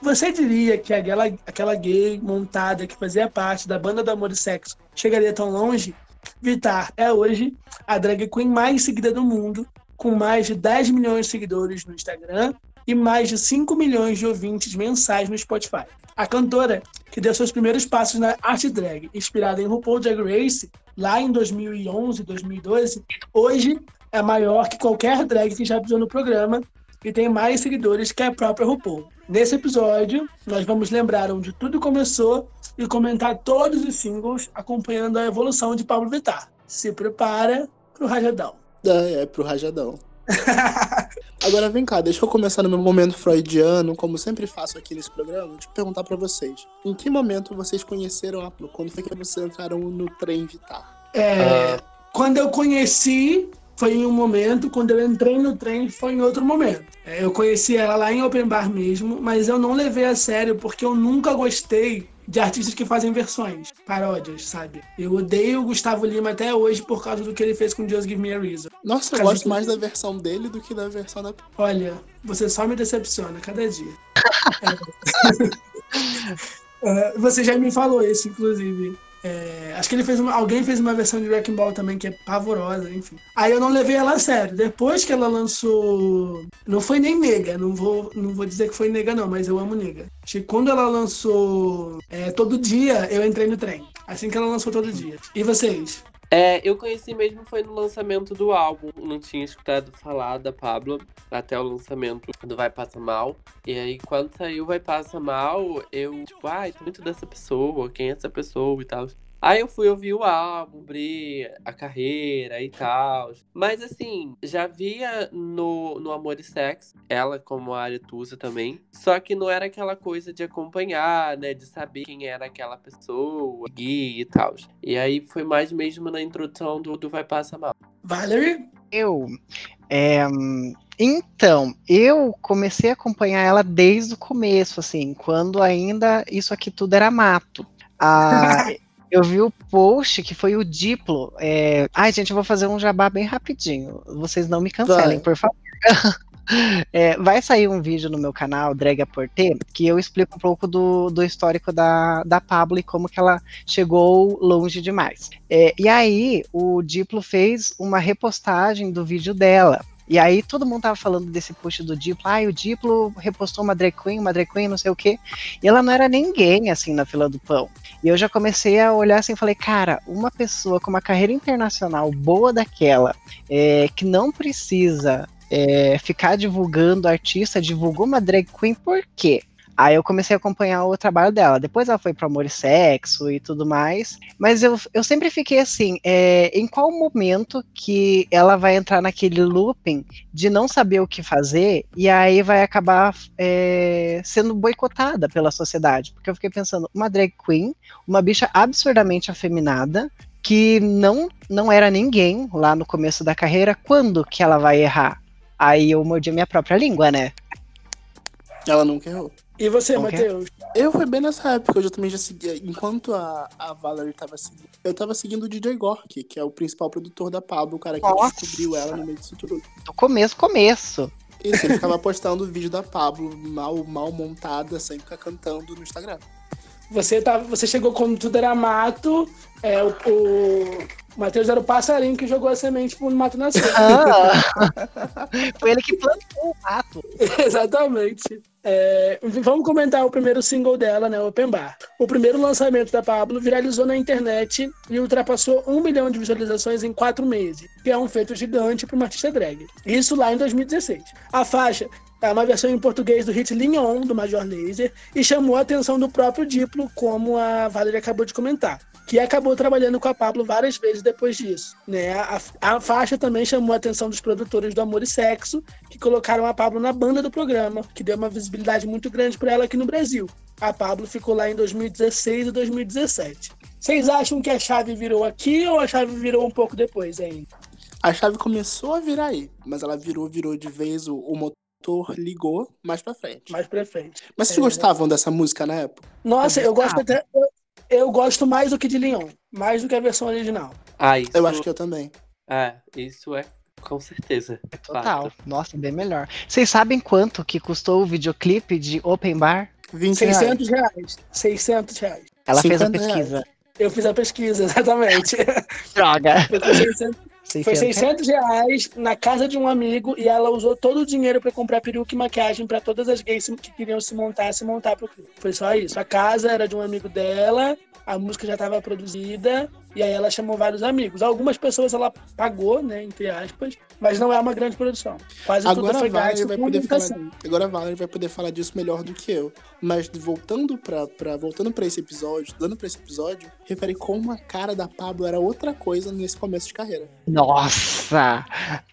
Você diria que aquela, aquela gay montada que fazia parte da banda do Amor e Sexo chegaria tão longe? Vitar é hoje a drag queen mais seguida do mundo, com mais de 10 milhões de seguidores no Instagram e mais de 5 milhões de ouvintes mensais no Spotify. A cantora, que deu seus primeiros passos na arte drag, inspirada em RuPaul Drag Race, lá em 2011, 2012, hoje é maior que qualquer drag que já pisou no programa e tem mais seguidores que a própria RuPaul. Nesse episódio, nós vamos lembrar onde tudo começou e comentar todos os singles acompanhando a evolução de Pablo Vittar. Se prepara pro rajadão. É, é pro rajadão. Agora vem cá, deixa eu começar no meu momento freudiano, como sempre faço aqui nesse programa, deixa eu perguntar pra vocês. Em que momento vocês conheceram a? Quando foi que vocês entraram no trem Vitar? É, Quando eu conheci, foi em um momento, quando eu entrei no trem, foi em outro momento. É, eu conheci ela lá em Open Bar mesmo, mas eu não levei a sério porque eu nunca gostei de artistas que fazem versões, paródias, sabe? Eu odeio o Gustavo Lima até hoje por causa do que ele fez com Just Give Me a Reason. Nossa, eu gosto que- mais da versão dele do que da versão da. Olha, você só me decepciona cada dia. É. É, você já me falou isso, inclusive. É, acho que ele fez uma, alguém fez uma versão de Wrecking Ball também que é pavorosa, enfim. Aí eu não levei ela a sério. Depois que ela lançou, não foi nem nega, não vou, não vou dizer que foi nega não, mas eu amo nega. Quando ela lançou é, todo dia, eu entrei no trem. Assim que ela lançou todo dia. E vocês? É, eu conheci mesmo foi no lançamento do álbum. Não tinha escutado falar da Pablo até o lançamento do Vai Passa Mal. E aí, quando saiu Vai Passa Mal, eu, tipo, ai, tô muito dessa pessoa, quem é essa pessoa e tal. Aí eu fui ouvir o álbum, abrir a carreira e tal. Mas assim, já via no, no Amor e Sexo, ela como a Aretusa também. Só que não era aquela coisa de acompanhar, né? De saber quem era aquela pessoa, guia e tal. E aí foi mais mesmo na introdução do, do Vai Passa Mal. Valerie? Eu. é, então, eu comecei a acompanhar ela desde o começo, assim, quando ainda isso aqui tudo era mato. Ah, eu vi o post que foi o Diplo. é, Ai, gente, eu vou fazer um jabá bem rapidinho. Vocês não me cancelem, Vai. por favor. É, vai sair um vídeo no meu canal, Drag a Porter, que eu explico um pouco do, do histórico da, da Pablo e como que ela chegou longe demais. É, e aí, o Diplo fez uma repostagem do vídeo dela. E aí todo mundo tava falando desse post do Diplo, ah, o Diplo repostou uma drag queen, uma drag queen, não sei o quê. E ela não era ninguém, assim, na fila do pão. E eu já comecei a olhar assim e falei, cara, uma pessoa com uma carreira internacional boa daquela, é, que não precisa é, ficar divulgando artista, divulgou uma drag queen, por quê? Aí eu comecei a acompanhar o trabalho dela. Depois ela foi para Amor e Sexo e tudo mais. Mas eu, eu sempre fiquei assim: é, em qual momento que ela vai entrar naquele looping de não saber o que fazer e aí vai acabar é, sendo boicotada pela sociedade? Porque eu fiquei pensando: uma drag queen, uma bicha absurdamente afeminada, que não, não era ninguém lá no começo da carreira, quando que ela vai errar? Aí eu mordi a minha própria língua, né? Ela nunca errou. E você, Ok. Matheus? Eu foi bem nessa época, eu já também já seguia. Enquanto a, a Valerie tava seguindo, eu tava seguindo o DJ Gork, que é o principal produtor da Pablo, o cara que Nossa. descobriu ela no meio disso tudo. Do começo, começo. Isso, ele ficava postando o vídeo da Pablo, mal, mal montada, sem ficar cantando no Instagram. Você, tá, você chegou quando tudo era mato, é, o, o Matheus era o passarinho que jogou a semente pro mato nascer. Ah, foi ele que plantou o mato. Exatamente. É, vamos comentar o primeiro single dela, né, Open Bar. O primeiro lançamento da Pablo viralizou na internet e ultrapassou um milhão de visualizações em quatro meses, que é um feito gigante para uma artista drag. Isso lá em 2016. A faixa é uma versão em português do hit Lean On, do Major Lazer, e chamou a atenção do próprio Diplo, como a Valerie acabou de comentar que acabou trabalhando com a Pablo várias vezes depois disso. Né? A, a faixa também chamou a atenção dos produtores do Amor e Sexo, que colocaram a Pablo na banda do programa, que deu uma visibilidade muito grande para ela aqui no Brasil. A Pablo ficou lá em 2016 e 2017. Vocês acham que a chave virou aqui ou a chave virou um pouco depois ainda? A chave começou a virar aí, mas ela virou, virou de vez, o, o motor ligou mais pra frente. Mais pra frente. Mas vocês É. gostavam dessa música na época? Nossa, eu gosto até. eu- eu gosto mais do que de Leon, mais do que a versão original. Ah, isso, Eu acho que eu também. é, isso é com certeza. Total. Fato. Nossa, bem melhor. Vocês sabem quanto que custou o videoclipe de Open Bar? 20 reais. 600 reais. 600 reais. Ela fez a 50 reais. pesquisa. Eu fiz a pesquisa, exatamente. Droga. Foi 600, foi 600. 600 reais na casa de um amigo e ela usou todo o dinheiro pra comprar peruca e maquiagem pra todas as gays que queriam se montar, se montar pro clipe. Foi só isso. A casa era de um amigo dela, a música já estava produzida e aí ela chamou vários amigos. Algumas pessoas ela pagou, né, entre aspas, mas não é uma grande produção. Quase Agora tudo foi gasto vai poder falar. Agora a Valerie vai poder falar disso melhor do que eu. Mas voltando pra, pra, voltando pra esse episódio, dando pra esse episódio, refere como a cara da Pablo era outra coisa nesse começo de carreira. Nossa,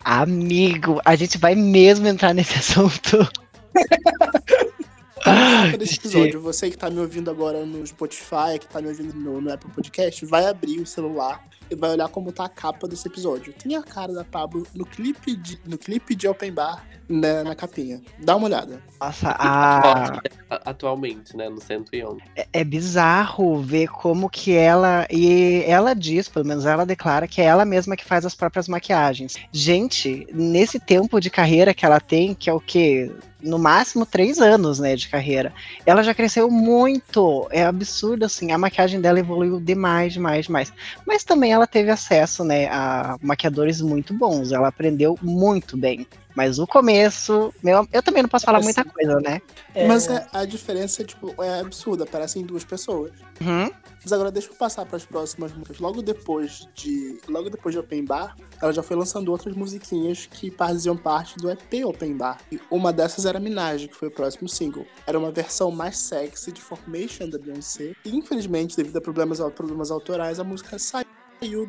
amigo, a gente vai mesmo entrar nesse assunto. Capa desse episódio, você que tá me ouvindo agora no Spotify, que tá me ouvindo no, no Apple Podcast, vai abrir o celular vai olhar como tá a capa desse episódio. Tem a cara da Pablo no clipe de, no clipe de Open Bar na, na capinha. Dá uma olhada. Nossa, a, A- Atualmente, né, no 111. é, é bizarro ver como que ela e ela diz, pelo menos ela declara que é ela mesma que faz as próprias maquiagens. Gente, nesse tempo de carreira que ela tem, que é o quê? No máximo três anos, né, de carreira. Ela já cresceu muito. É absurdo, assim. A maquiagem dela evoluiu demais, demais, demais. Mas também ela teve acesso, né, a maquiadores muito bons. Ela aprendeu muito bem. Mas o começo, meu, eu também não posso falar Assim, muita coisa, né? É, Mas é- a diferença tipo, é absurda, parecem duas pessoas. Uhum. Mas agora deixa eu passar para as próximas músicas. Logo depois de, logo depois de Open Bar, ela já foi lançando outras musiquinhas que faziam parte do EP Open Bar. E uma dessas era Minaj, que foi o próximo single. Era uma versão mais sexy de Formation da Beyoncé. E infelizmente, devido a problemas, a problemas autorais, a música saiu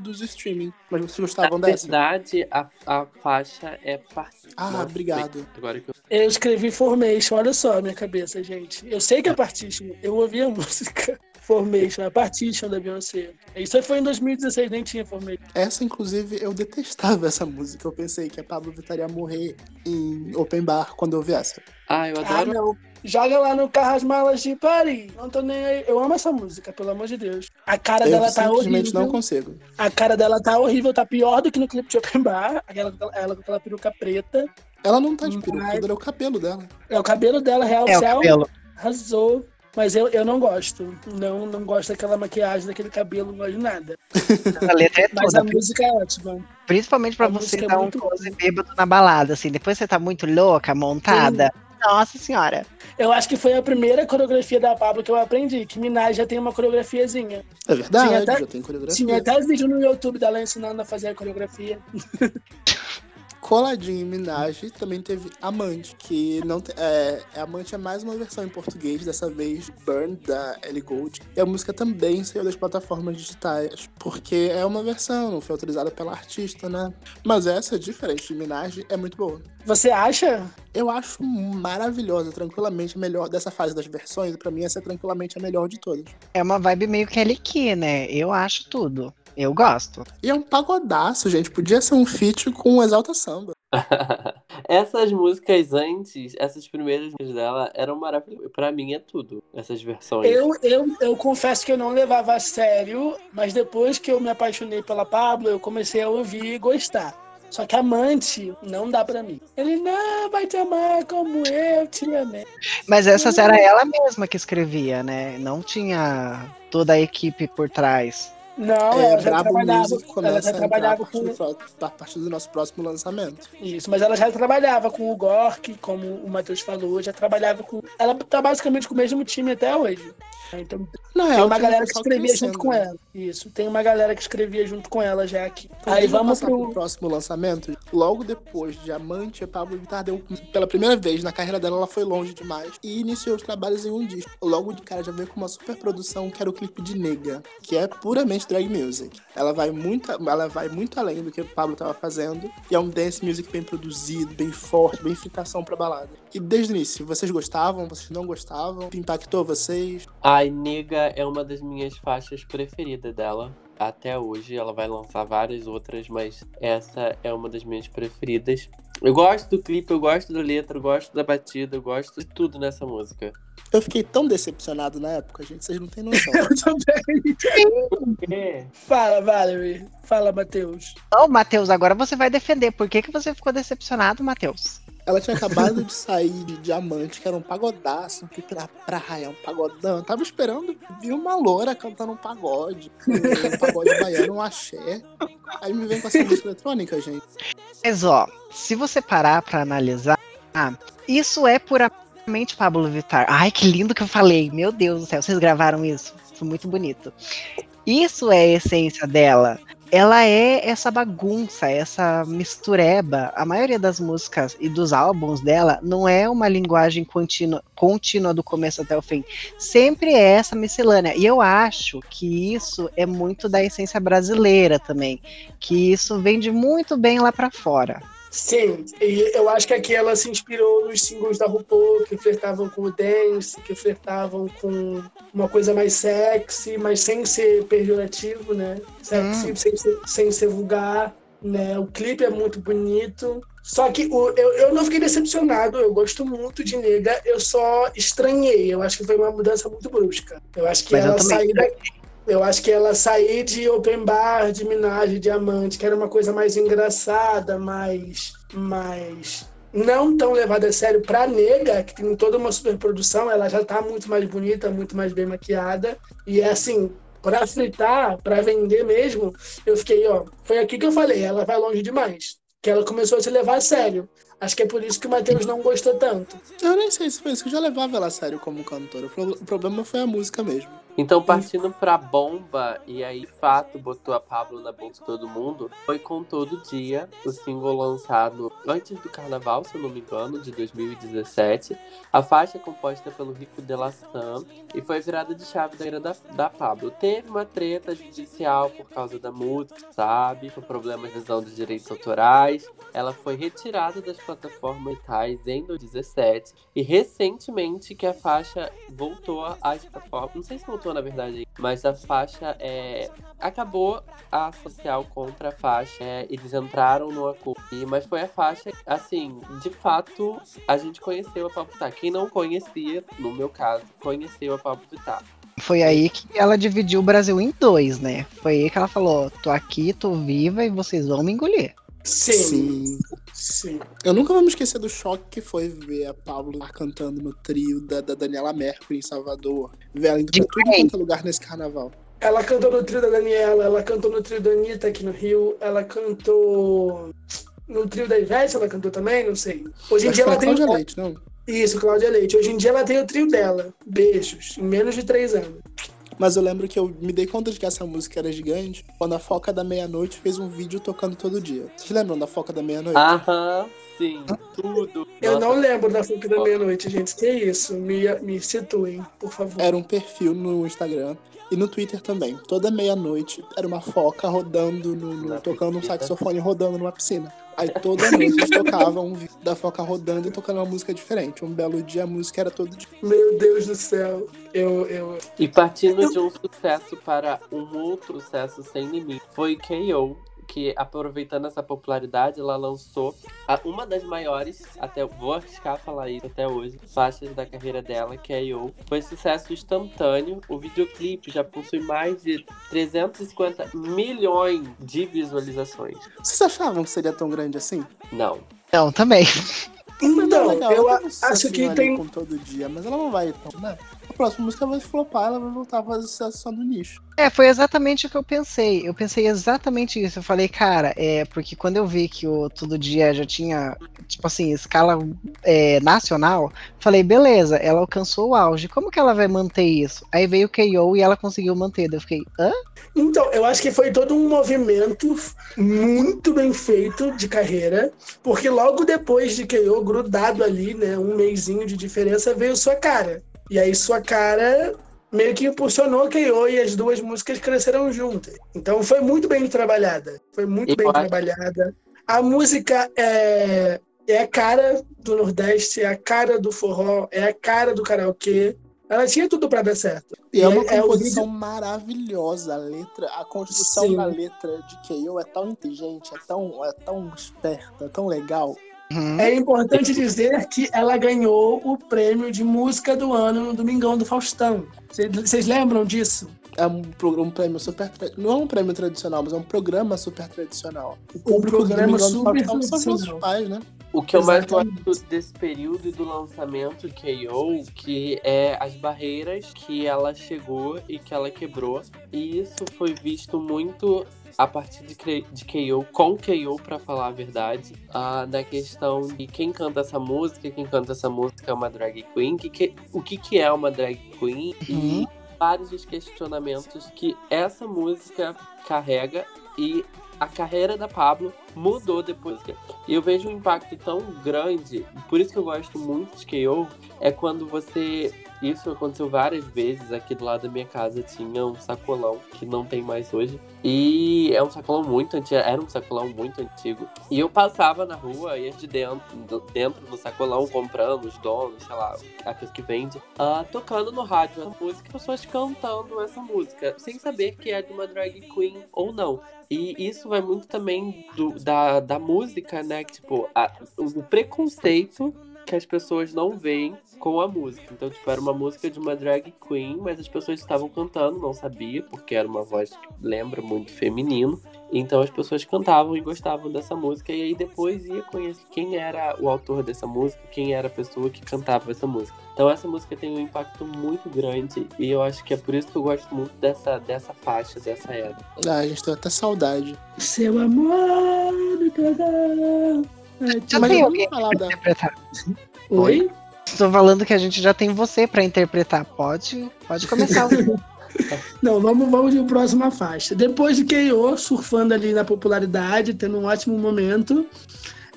dos streaming. Mas vocês gostavam Na dessa? verdade, a, a faixa é parte. Ah, obrigado. Agora que eu. Eu escrevi Formation, olha só a minha cabeça, gente. Eu sei que é Partition, eu ouvi a música Formation, a Partition da Beyoncé. Isso foi em 2016, nem tinha Formation. Essa, inclusive, eu detestava essa música. Eu pensei que a Pablo Vittar ia morrer em Open Bar quando eu ouvi essa. Ah, eu Ah, adoro. não. Joga lá no carro as malas de Paris. Não tô nem aí. Eu amo essa música, pelo amor de Deus. A cara Eu dela tá simplesmente horrível. não consigo. A cara dela tá horrível, tá pior do que no clipe de Open Bar. Ela, ela com aquela peruca preta. Ela não tá de peruca, Mas- era o cabelo dela. É o cabelo dela, real É o céu. cabelo. Arrasou. Mas eu, eu não gosto. Não, não gosto daquela maquiagem, daquele cabelo, não gosto de nada. A letra é Mas toda. a música é ótima. Principalmente pra a você é dar um muito close bêbado na balada, assim. Depois você tá muito louca, montada. Nossa senhora. Eu acho que foi a primeira coreografia da Pablo que eu aprendi, que Minaj já tem uma coreografiazinha. É verdade, Tinha até- já tem coreografia. Tinha até vídeo no YouTube dela ensinando a fazer a coreografia. Coladinho em Minaj também teve Amante, que não te- é, é, Amante é mais uma versão em português, dessa vez Burn, da Ellie Gold. E a música também saiu das plataformas digitais, porque é uma versão, não foi autorizada pela artista, né? Mas essa, diferente de Minaj, é muito boa. Você acha? Eu acho maravilhosa, tranquilamente a melhor dessa fase das versões. Pra mim, essa é tranquilamente a melhor de todas. É uma vibe meio Kelly Key, né? Eu acho tudo. Eu gosto. E é um pagodaço, gente. Podia ser um feat com Exalta Samba. Essas músicas antes, essas primeiras músicas dela eram maravilhosas. Pra mim é tudo, essas versões. Eu, eu, eu confesso que eu não levava a sério, mas depois que eu me apaixonei pela Pablo, eu comecei a ouvir e gostar. Só que amante não dá pra mim. Ele não vai te amar como eu te amei. Mas essas era ela mesma que escrevia, né? Não tinha toda a equipe por trás. Não, é, ela já Brabo trabalhava, Music ela já trabalhava partir, com a partir do nosso próximo lançamento. isso, mas ela já trabalhava com o Gork, como o Matheus falou, já trabalhava com. Ela tá basicamente com o mesmo time até hoje. Então Na tem uma galera que escrevia crescendo, junto com né? ela. Isso, tem uma galera que escrevia junto com ela já aqui. Então, Aí vamos passar pro pro. próximo lançamento. Logo depois de Diamante, a Pablo Vittar deu, pela primeira vez na carreira dela, ela foi longe demais e iniciou os trabalhos em um disco. Logo de cara já veio com uma super produção que era o clipe de Nega, que é puramente drag music. Ela vai muito, ela vai muito além do que o Pablo tava fazendo e é um dance music bem produzido, bem forte, bem fritação pra balada. E desde o início, vocês gostavam, vocês não gostavam? Impactou vocês? Ai, Nega é uma das minhas faixas preferidas dela. Até hoje, ela vai lançar várias outras, mas essa é uma das minhas preferidas. Eu gosto do clipe, eu gosto da letra, eu gosto da batida, eu gosto de tudo nessa música. Eu fiquei tão decepcionado na época, gente, vocês não têm noção. Eu também. É. Fala, Valerie. Fala, Matheus. Ô, Matheus, agora você vai defender. Por que, que você ficou decepcionado, Matheus? Ela tinha acabado de sair de Diamante, que era um pagodaço, que pra praia, um pagodão. Eu tava esperando vir uma loura cantando um pagode, um pagode baiano, um axé. Aí me vem com essa música eletrônica, gente. Mas, ó, se você parar pra analisar, ah, isso é puramente Pablo Vittar. Ai, que lindo que eu falei. Meu Deus do céu, vocês gravaram isso? Foi muito bonito. Isso é a essência dela. Ela é essa bagunça, essa mistureba. A maioria das músicas e dos álbuns dela não é uma linguagem contínua, contínua do começo até o fim. Sempre é essa miscelânea. E eu acho que isso é muito da essência brasileira também. Que isso vende muito bem lá pra fora. Sim, e eu acho que aqui ela se inspirou nos singles da RuPaul, que flertavam com o dance, que flertavam com uma coisa mais sexy, mas sem ser pejorativo, né? Sexy, Hum. sem, ser, sem ser vulgar, né? O clipe é muito bonito. Só que o, eu, eu não fiquei decepcionado, eu gosto muito de Nega, eu só estranhei. Eu acho que foi uma mudança muito brusca. Eu acho que Mas ela saiu da, eu acho que ela sair de open bar, de minagem, diamante, que era uma coisa mais engraçada, mais, mais não tão levada a sério pra nega, que tem toda uma superprodução, ela já tá muito mais bonita, muito mais bem maquiada. E é assim, pra fritar, pra vender mesmo, eu fiquei, ó, foi aqui que eu falei, ela vai longe demais. Que ela começou a se levar a sério. Acho que é por isso que o Matheus não gostou tanto. Eu nem sei se foi isso, que eu já levava ela a sério como cantora. O pro- o problema foi a música mesmo. Então, partindo pra bomba, e aí Fato botou a Pablo na boca de todo mundo, foi com Todo Dia, o single lançado antes do carnaval, se eu não me engano, de 2017. A faixa é composta pelo Rico de la Sam e foi virada de chave da era da, da Pablo. Teve uma treta judicial por causa da música, sabe? Por problemas de lesão de direitos autorais. Ela foi retirada das plataformas digitais em 2017 e recentemente que a faixa voltou às plataformas. Não sei se voltou na verdade, mas a faixa é acabou a social contra a faixa. é, eles entraram no acordo, mas foi a faixa assim, de fato, a gente conheceu a Vittar. Quem não conhecia, no meu caso, conheceu a Vittar. Foi aí que ela dividiu o Brasil em dois, né? Foi aí que ela falou: tô aqui, tô viva e vocês vão me engolir. Sim, Sim. sim. Eu nunca vou me esquecer do choque que foi ver a Pablo lá cantando no trio da, da Daniela Mercury em Salvador. Ver ela indo pra quanto é lugar nesse carnaval. Ela cantou no trio da Daniela, ela cantou no trio da Anitta aqui no Rio, ela cantou no trio da Ivete, ela cantou também, não sei. Hoje em Acho dia ela tem Cláudia Leite, não? Isso, Cláudia Leite. Hoje em dia ela tem o trio dela. Beijos. Em menos de três anos. Mas eu lembro que eu me dei conta de que essa música era gigante quando a Foca da Meia-Noite fez um vídeo tocando todo dia. Vocês lembram da Foca da Meia-Noite? Aham, sim, tudo. Eu Nossa, não lembro da Fuca da Meia-Noite, gente. Que isso? Me, me situem, por favor. Era um perfil no Instagram e no Twitter também. Toda meia-noite era uma foca rodando, no, no- tocando um saxofone rodando numa piscina. Aí toda noite eles tocavam um vídeo da foca rodando e tocando uma música diferente. Um belo dia a música era todo dia. Meu Deus do céu. Eu, eu... E partindo de um sucesso para um outro sucesso sem limite, foi KO, que aproveitando essa popularidade, ela lançou a- uma das maiores, até vou arriscar falar isso até hoje, faixas da carreira dela, KO. Foi sucesso instantâneo. O videoclipe já possui mais de 350 milhões de visualizações. Vocês achavam que seria tão grande assim? Não. Então, também. Então, Legal, eu sucesso acho que ali tem. Com todo dia, mas ela não vai tão, né? A próxima música vai flopar, ela vai voltar a fazer sucesso só no nicho. É, foi exatamente o que eu pensei. Eu pensei exatamente isso. Eu falei, cara, é porque quando eu vi que o Todo Dia já tinha, tipo assim, escala é, nacional, falei, beleza, ela alcançou o auge. Como que ela vai manter isso? Aí veio o KO e ela conseguiu manter. Daí Eu fiquei, hã? Então, eu acho que foi todo um movimento muito bem feito de carreira, porque logo depois de KO, grudado ali, né, um mêsinho de diferença, veio sua cara. E aí sua cara meio que impulsionou KO e as duas músicas cresceram juntas. Então foi muito bem trabalhada. Foi muito Eu bem acho- trabalhada. A música é, é a cara do Nordeste, é a cara do forró, é a cara do karaokê. Ela tinha tudo pra dar certo. E é uma é- é composição maravilhosa. A letra, a construção Sim. da letra de KO é tão inteligente, é tão, é tão esperta, é tão legal. Uhum. É importante dizer que ela ganhou o prêmio de música do ano no Domingão do Faustão. Vocês- lembram disso? É um, um prêmio super. Não é um prêmio tradicional, mas é um programa super tradicional. O Um público do programa Domingão do super Faustão são os nossos tradicional. pais, né? O que eu mais Exatamente. gosto desse período e do lançamento de KO, que é as barreiras que ela chegou e que ela quebrou. E isso foi visto muito a partir de, de KO, com KO, pra falar a verdade, ah, na questão de quem canta essa música, quem canta essa música é uma drag queen, que, que- o que, que é uma drag queen e vários dos questionamentos que essa música carrega e a carreira da Pablo mudou depois. E eu vejo um impacto tão grande, por isso que eu gosto muito de KO, é quando você. Isso aconteceu várias vezes aqui do lado da minha casa. Tinha um sacolão que não tem mais hoje. E é um sacolão muito antigo. Era um sacolão muito antigo. E eu passava na rua, ia de dentro, do- dentro do sacolão, comprando os donos, sei lá, aqueles que vende, ah, tocando no rádio essa música, pessoas cantando essa música, sem saber que é de uma drag queen ou não. E isso vai muito também do- da, da música, né? Tipo, a- o preconceito que as pessoas não veem com a música. Então, tipo, era uma música de uma drag queen, mas as pessoas estavam cantando, não sabia, porque era uma voz que lembra muito feminino. Então as pessoas cantavam e gostavam dessa música, e aí depois ia conhecer quem era o autor dessa música, quem era a pessoa que cantava essa música. Então essa música tem um impacto muito grande, e eu acho que é por isso que eu gosto muito dessa, dessa faixa, dessa era. Ah, a gente tem até saudade. Seu amor me pegou. Ai, Já Mas tem alguém falar pra da. interpretar. Oi? Estou falando que a gente já tem você pra interpretar. Pode, pode começar. Não, vamos, vamos de próxima faixa. Depois de KO, surfando ali na popularidade, tendo um ótimo momento,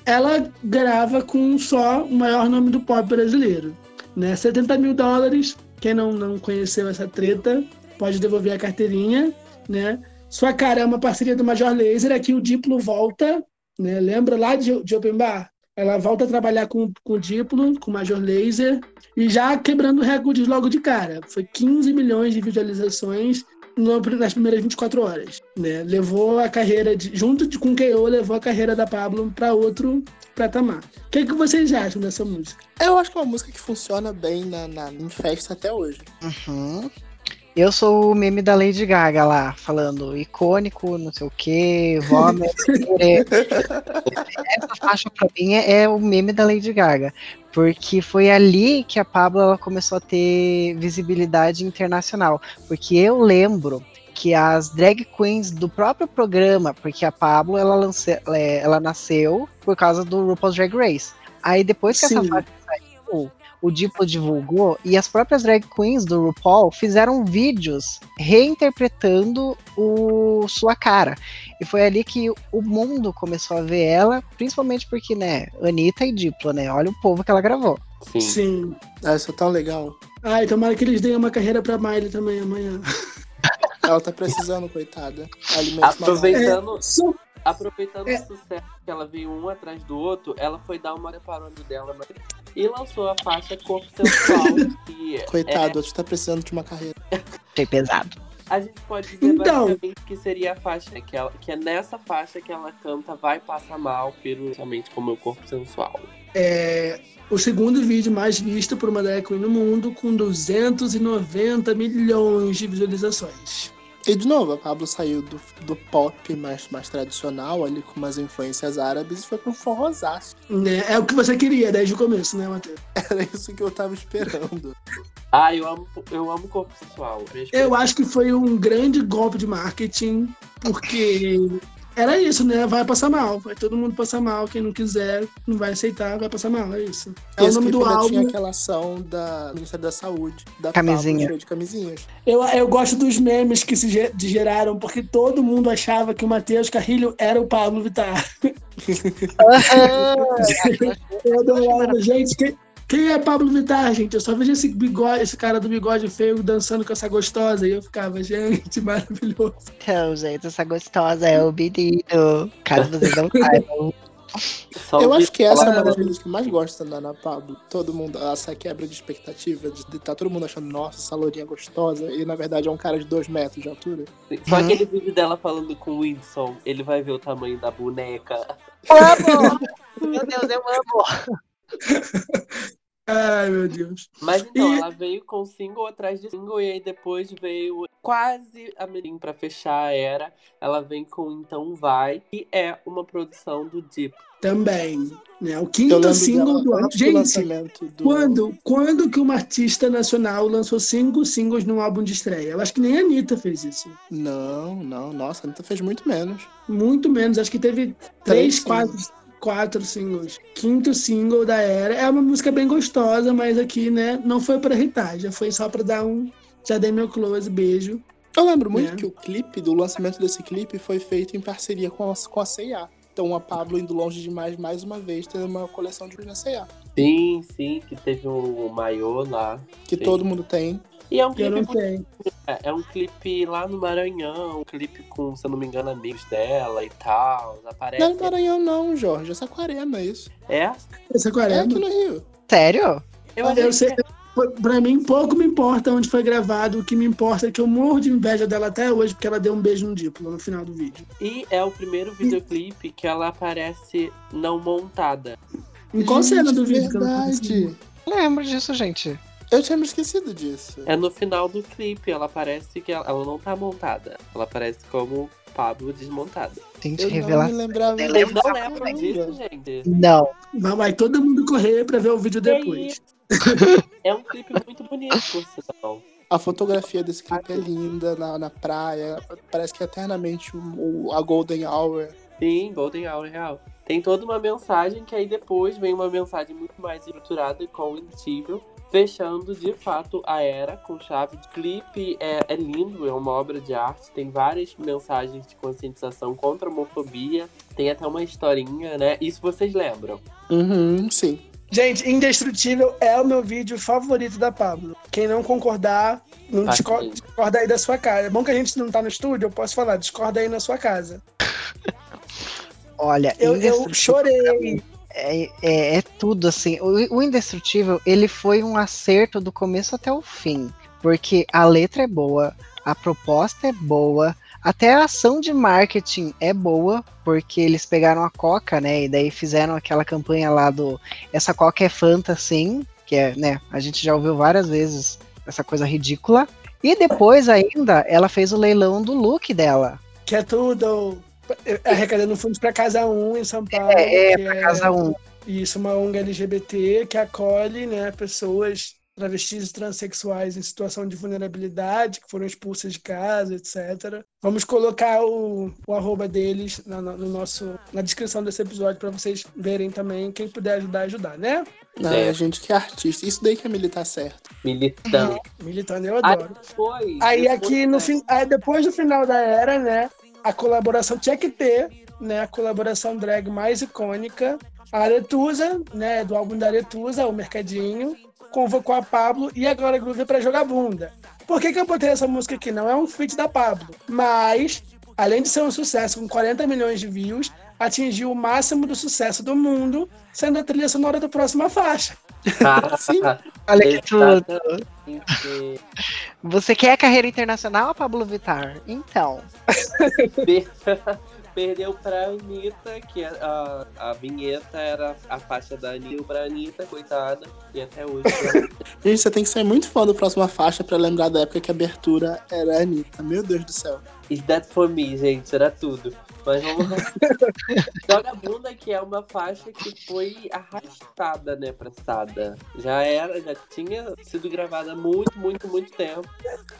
ela grava com só o maior nome do pop brasileiro. Né? 70 mil dólares. Quem não, não conheceu essa treta, pode devolver a carteirinha. Né? Sua cara é uma parceria do Major Laser. Aqui o Diplo volta. Né? Lembra lá de, de Open Bar? Ela volta a trabalhar com, com o Diplo, com o Major Laser. E já quebrando recordes logo de cara. Foi 15 milhões de visualizações no- nas primeiras 24 horas. Né? Levou a carreira, de, junto de, com o KO, levou a carreira da Pablo para outro patamar. O que, que vocês acham dessa música? Eu acho que é uma música que funciona bem na, na- em festa até hoje. Uhum. Eu sou o meme da Lady Gaga lá, falando icônico, não sei o que, vômito. Essa faixa pra mim é, é o meme da Lady Gaga, porque foi ali que a Pablo começou a ter visibilidade internacional. Porque eu lembro que as drag queens do próprio programa, porque a Pablo ela, lance, é, ela nasceu por causa do RuPaul's Drag Race. Aí depois que essa Sim. faixa saiu, o Diplo divulgou e as próprias drag queens do RuPaul fizeram vídeos reinterpretando o sua cara. E foi ali que o mundo começou a ver ela, principalmente porque, né, Anitta e Diplo, né? Olha o povo que ela gravou. Sim. Sim. Ah, isso é tão legal. Ai, tomara que eles deem uma carreira pra Miley também amanhã. Ela tá precisando, coitada. Aproveitando, Só- aproveitando É. o sucesso que ela veio um atrás do outro, ela foi dar uma reparando dela mas- e lançou a faixa Corpo Sensual. que Coitado, tu tá precisando de uma carreira. Achei pesado. é, a gente pode dizer Então. basicamente que seria a faixa, que, ela, que é nessa faixa que ela canta Vai Passar Mal, somente com meu corpo sensual. É o segundo vídeo mais visto por uma drag queen no mundo, com 290 milhões de visualizações. E de novo, a Pablo saiu do, do pop mais, mais tradicional, ali com umas influências árabes, e foi pro forrosaço. Né? É o que você queria desde o começo, né, Matheus? Era isso que eu tava esperando. Ah, eu amo, eu amo corpo sensual. Minhas Eu acho que foi um grande golpe de marketing, porque era isso, né? Vai passar mal. Vai todo mundo passar mal. Quem não quiser, não vai aceitar, vai passar mal. É isso. É o Esse nome do álbum. tinha aquela ação da Ministério da Saúde, da Camisinha. Pablo de camisinhas. Eu, eu gosto dos memes que se ge- geraram, porque todo mundo achava que o Matheus Carrilho era o Pablo Vittar. Eu adorava, gente. Quem, quem é Pablo Vittar, gente? Eu só vejo esse bigode, esse cara do bigode feio dançando com essa gostosa. E eu ficava, gente, maravilhoso. Então, gente, essa gostosa é o menino. Caso vocês não saibam. Só eu acho que essa é uma das coisas que eu mais gosto da Ana Pablo. Todo mundo, essa quebra de expectativa, de de tá todo mundo achando, nossa, essa lourinha gostosa, e na verdade é um cara de dois metros de altura. Só Uhum. aquele vídeo dela falando com o Whindersson, ele vai ver o tamanho da boneca. Amo! Meu Deus, eu amo. Ai, meu Deus. Mas então, E- ela veio com single atrás de single e aí depois veio quase a Melim pra fechar a era. Ela vem com Então Vai, que é uma produção do Deep. Também. Né? O quinto single do do Gente, do... quando, quando que uma artista nacional lançou cinco singles num álbum de estreia? Eu acho que nem a Anitta fez isso. Não, não, nossa, a Anitta fez muito menos. Muito menos. Acho que teve Três três, quatro, quatro singles. Quinto single da era. É uma música bem gostosa, mas aqui, né, não foi pra irritar. Já foi só pra dar um. Já dei meu close, beijo. Eu lembro muito É. que o clipe, do lançamento desse clipe, foi feito em parceria com a, com a C&A. Então a Pablo indo longe demais, mais uma vez, tendo uma coleção de na C&A. Sim, sim, que teve um maiô lá. Que Sim. todo mundo tem. E é um Que eu clipe bonito, tenho. é, é um clipe lá no Maranhão, um clipe com, se eu não me engano, amigos dela e tal. Aparece. Não é no Maranhão não, Jorge. É Saquarema, isso. É? É aquarela. aqui no Rio. Sério? Eu achei Eu sei, que- pra mim, pouco me importa onde foi gravado. O que me importa é que eu morro de inveja dela até hoje, porque ela deu um beijo no Diplo no final do vídeo. E é o primeiro videoclipe que ela aparece não montada. Em qual Gente, cena do vídeo que ela verdade. Lembro disso, gente. Eu tinha me esquecido disso. É no final do clipe, ela parece que ela, ela não tá montada. Ela aparece como Pablo desmontada. Gente, Eu não revelação. me lembrava Vocês não lembro lembram disso, gente? Não. Vai, vai todo mundo correr pra ver o vídeo Que depois. É um clipe muito bonito, por sinal. A fotografia desse clipe é linda, na, na praia. Parece que é eternamente o, a Golden Hour. Sim, Golden Hour real. Tem toda uma mensagem que aí depois vem uma mensagem muito mais estruturada com o Indistível, fechando de fato a era com chave de clipe. É, é lindo, é uma obra de arte, tem várias mensagens de conscientização contra a homofobia, tem até uma historinha, né? Isso vocês lembram. Uhum, sim. Gente, Indestrutível é o meu vídeo favorito da Pablo. Quem não concordar, não Tá discor- sim. discorda aí da sua casa. É bom que a gente não tá no estúdio, eu posso falar, discorda aí na sua casa. Olha, Eu, eu chorei. É, é, é tudo assim. O, o Indestrutível, ele foi um acerto do começo até o fim. Porque a letra é boa, a proposta é boa, até a ação de marketing é boa, porque eles pegaram a Coca, né? E daí fizeram aquela campanha lá do Essa Coca é Fanta, sim, que é, né? A gente já ouviu várias vezes essa coisa ridícula. E depois ainda, ela fez o leilão do look dela. Que é tudo. Arrecadando fundos pra Casa 1 em São Paulo. É, é que pra casa 1. Isso, uma ONG LGBT que acolhe né, pessoas travestis e transexuais em situação de vulnerabilidade, que foram expulsas de casa, etc. Vamos colocar o, o arroba deles na, na- no nosso, na descrição desse episódio para vocês verem também. Quem puder ajudar, ajudar, né? Não, É. a gente que é artista. Isso daí que é militar certo. Militante. Militando, eu Aí adoro. Aí depois, aqui no fim, aí depois do final da era, né, a colaboração tinha que ter, né, a colaboração drag mais icônica, a Aretusa, né, do álbum da Aretusa, o Mercadinho, convocou a Pablo e a Groove pra jogar bunda. Por que que eu botei essa música aqui? Não é um feat da Pablo, mas além de ser um sucesso com 40 milhões de views, atingiu o máximo do sucesso do mundo, sendo a trilha sonora da próxima faixa. Sim. Olha que tudo. Você quer carreira internacional, Pablo Vittar? Então. Per- Perdeu pra Anitta, que a, a, a vinheta era a faixa da Anitta pra Anitta, coitada. E até hoje. Gente, você tem que ser muito fã do Próxima Faixa pra lembrar da época que a abertura era a Anitta. Meu Deus do céu. Is that for me, gente? Era tudo. Mas vamos lá. Joga Bunda, que é uma faixa que foi arrastada, né, pra Sada. Já era, já tinha sido gravada há muito, muito, muito tempo.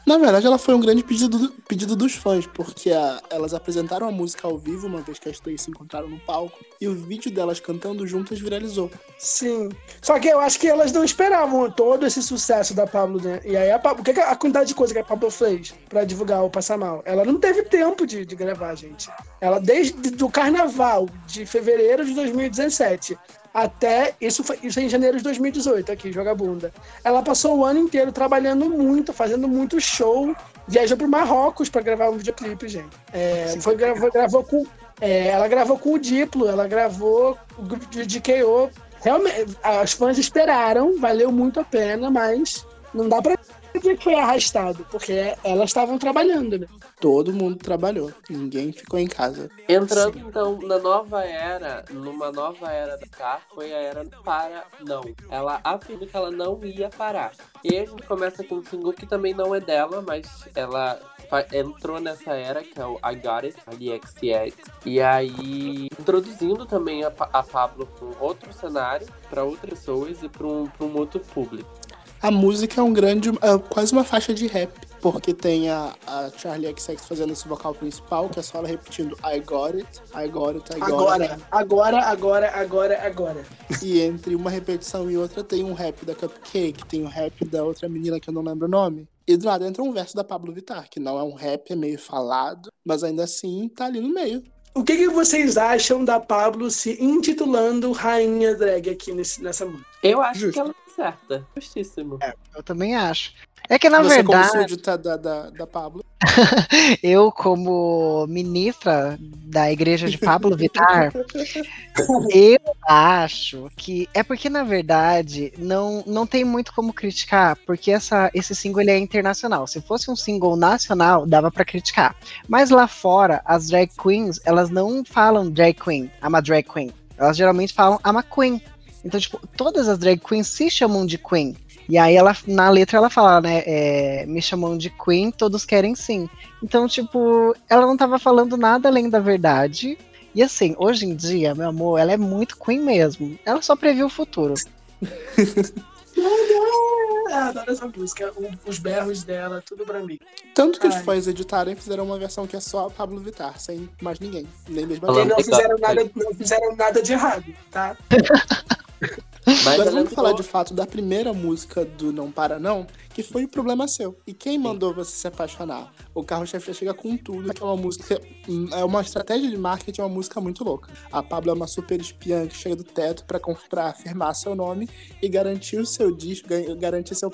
Na verdade, ela foi um grande pedido, do- pedido dos fãs, porque a- elas apresentaram a música ao vivo, uma vez que as três se encontraram no palco, e o vídeo delas cantando juntas viralizou. Sim. Só que eu acho que elas não esperavam todo esse sucesso da Pablo, né? E aí a Pablo, o que que a quantidade de coisa que a Pablo fez pra divulgar o Passa Mal? Ela não teve tempo de, de gravar, gente. Ela desde o carnaval de fevereiro de 2017 até isso foi isso é em janeiro de 2018 aqui, joga bunda. Ela passou o ano inteiro trabalhando muito, fazendo muito show, viajou pro Marrocos pra gravar um videoclipe, gente. É, foi gravou, gravou com é, ela gravou com o Diplo, ela gravou o grupo de, de KO. Realmente, as fãs esperaram, valeu muito a pena, mas não dá pra que foi arrastado? Porque elas estavam trabalhando, né? Todo mundo trabalhou, ninguém ficou em casa. Entrando então na nova era, numa nova era da Car, foi a era para não. Ela afirma que ela não ia parar. E a gente começa com um single que também não é dela, mas ela entrou nessa era, que é o I Got It, ali XX. E aí, introduzindo também a, Pa- a Pablo para um outro cenário, para outras pessoas e para um, pra um outro público. A música é um grande, é quase uma faixa de rap, porque tem a, a Charlie XX fazendo esse vocal principal, que é só ela repetindo I got it, I got it, I got Agora, it. agora, agora, agora, agora. E entre uma repetição e outra tem um rap da Cupcake, tem um rap da outra menina que eu não lembro o nome. E do nada entra um verso da Pablo Vittar, que não é um rap, é meio falado, mas ainda assim tá ali no meio. O que, que vocês acham da Pablo se intitulando Rainha Drag aqui nesse, nessa música? Eu acho Justo. que ela é certa. Justíssimo. Eu também acho. É que, na Você como verdade, súdita da, da, da Pablo. eu, como ministra da igreja de Pablo Vittar, eu acho que é porque, na verdade, não, não tem muito como criticar, porque essa, esse single ele é internacional. Se fosse um single nacional, dava pra criticar. Mas lá fora, as drag queens, elas não falam drag queen, I'm a drag queen. Elas geralmente falam I'm a queen. Então, tipo, todas as drag queens se chamam de queen. E aí ela, na letra ela fala, né, é, me chamam de queen, todos querem sim. Então, tipo, ela não tava falando nada além da verdade. E assim, hoje em dia, meu amor, ela é muito queen mesmo. Ela só previu o futuro. Eu adoro essa música, os berros dela, tudo pra mim. Tanto que os Ai. fãs editaram e fizeram uma versão que é só Pablo Vittar, sem mais ninguém. Nem mesmo a não fizeram, nada, não fizeram nada de errado, tá? Mas Agora ela vamos falar de fato da primeira música do Não Para Não, que foi o problema seu. E quem mandou você se apaixonar? O carro-chefe já chega com tudo, que é uma música. hum, É uma estratégia de marketing, é uma música muito louca. A Pablo é uma super espiã que chega do teto pra, pra afirmar seu nome e garantir o seu disco, garantir seu,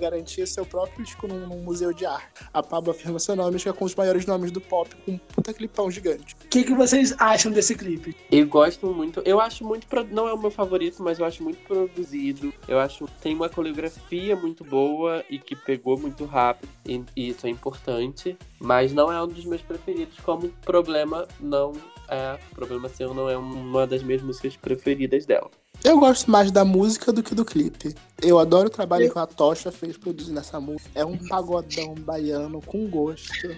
garantir seu próprio disco num, num museu de arte. A Pablo afirma seu nome e chega com os maiores nomes do pop, com um puta clipão gigante. O que, que vocês acham desse clipe? Eu gosto muito. Eu acho muito. pro- Não é o meu favorito, mas eu acho muito produzido. Eu acho que tem uma coreografia muito boa e que pegou muito rápido. E, e isso é importante. Mas não é um dos meus preferidos. Como problema não é. Problema seu não é uma das minhas músicas preferidas dela. Eu gosto mais da música do que do clipe. Eu adoro o trabalho que a Tocha fez produzindo essa música. É um pagodão baiano com gosto.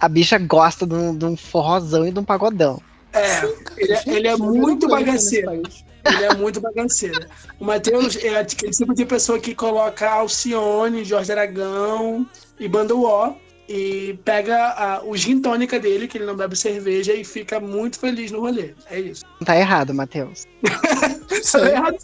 A bicha gosta de um, de um forrozão e de um pagodão. É, ele, é- ele é Gente, muito bagaceiro. Ele é muito bagaceiro. O Matheus é aquele tipo de pessoa que coloca Alcione, Jorge Aragão e Banda O e pega a- o gin tônica dele, que ele não bebe cerveja, e fica muito feliz no rolê. É isso. Não tá errado, Matheus. Está errado.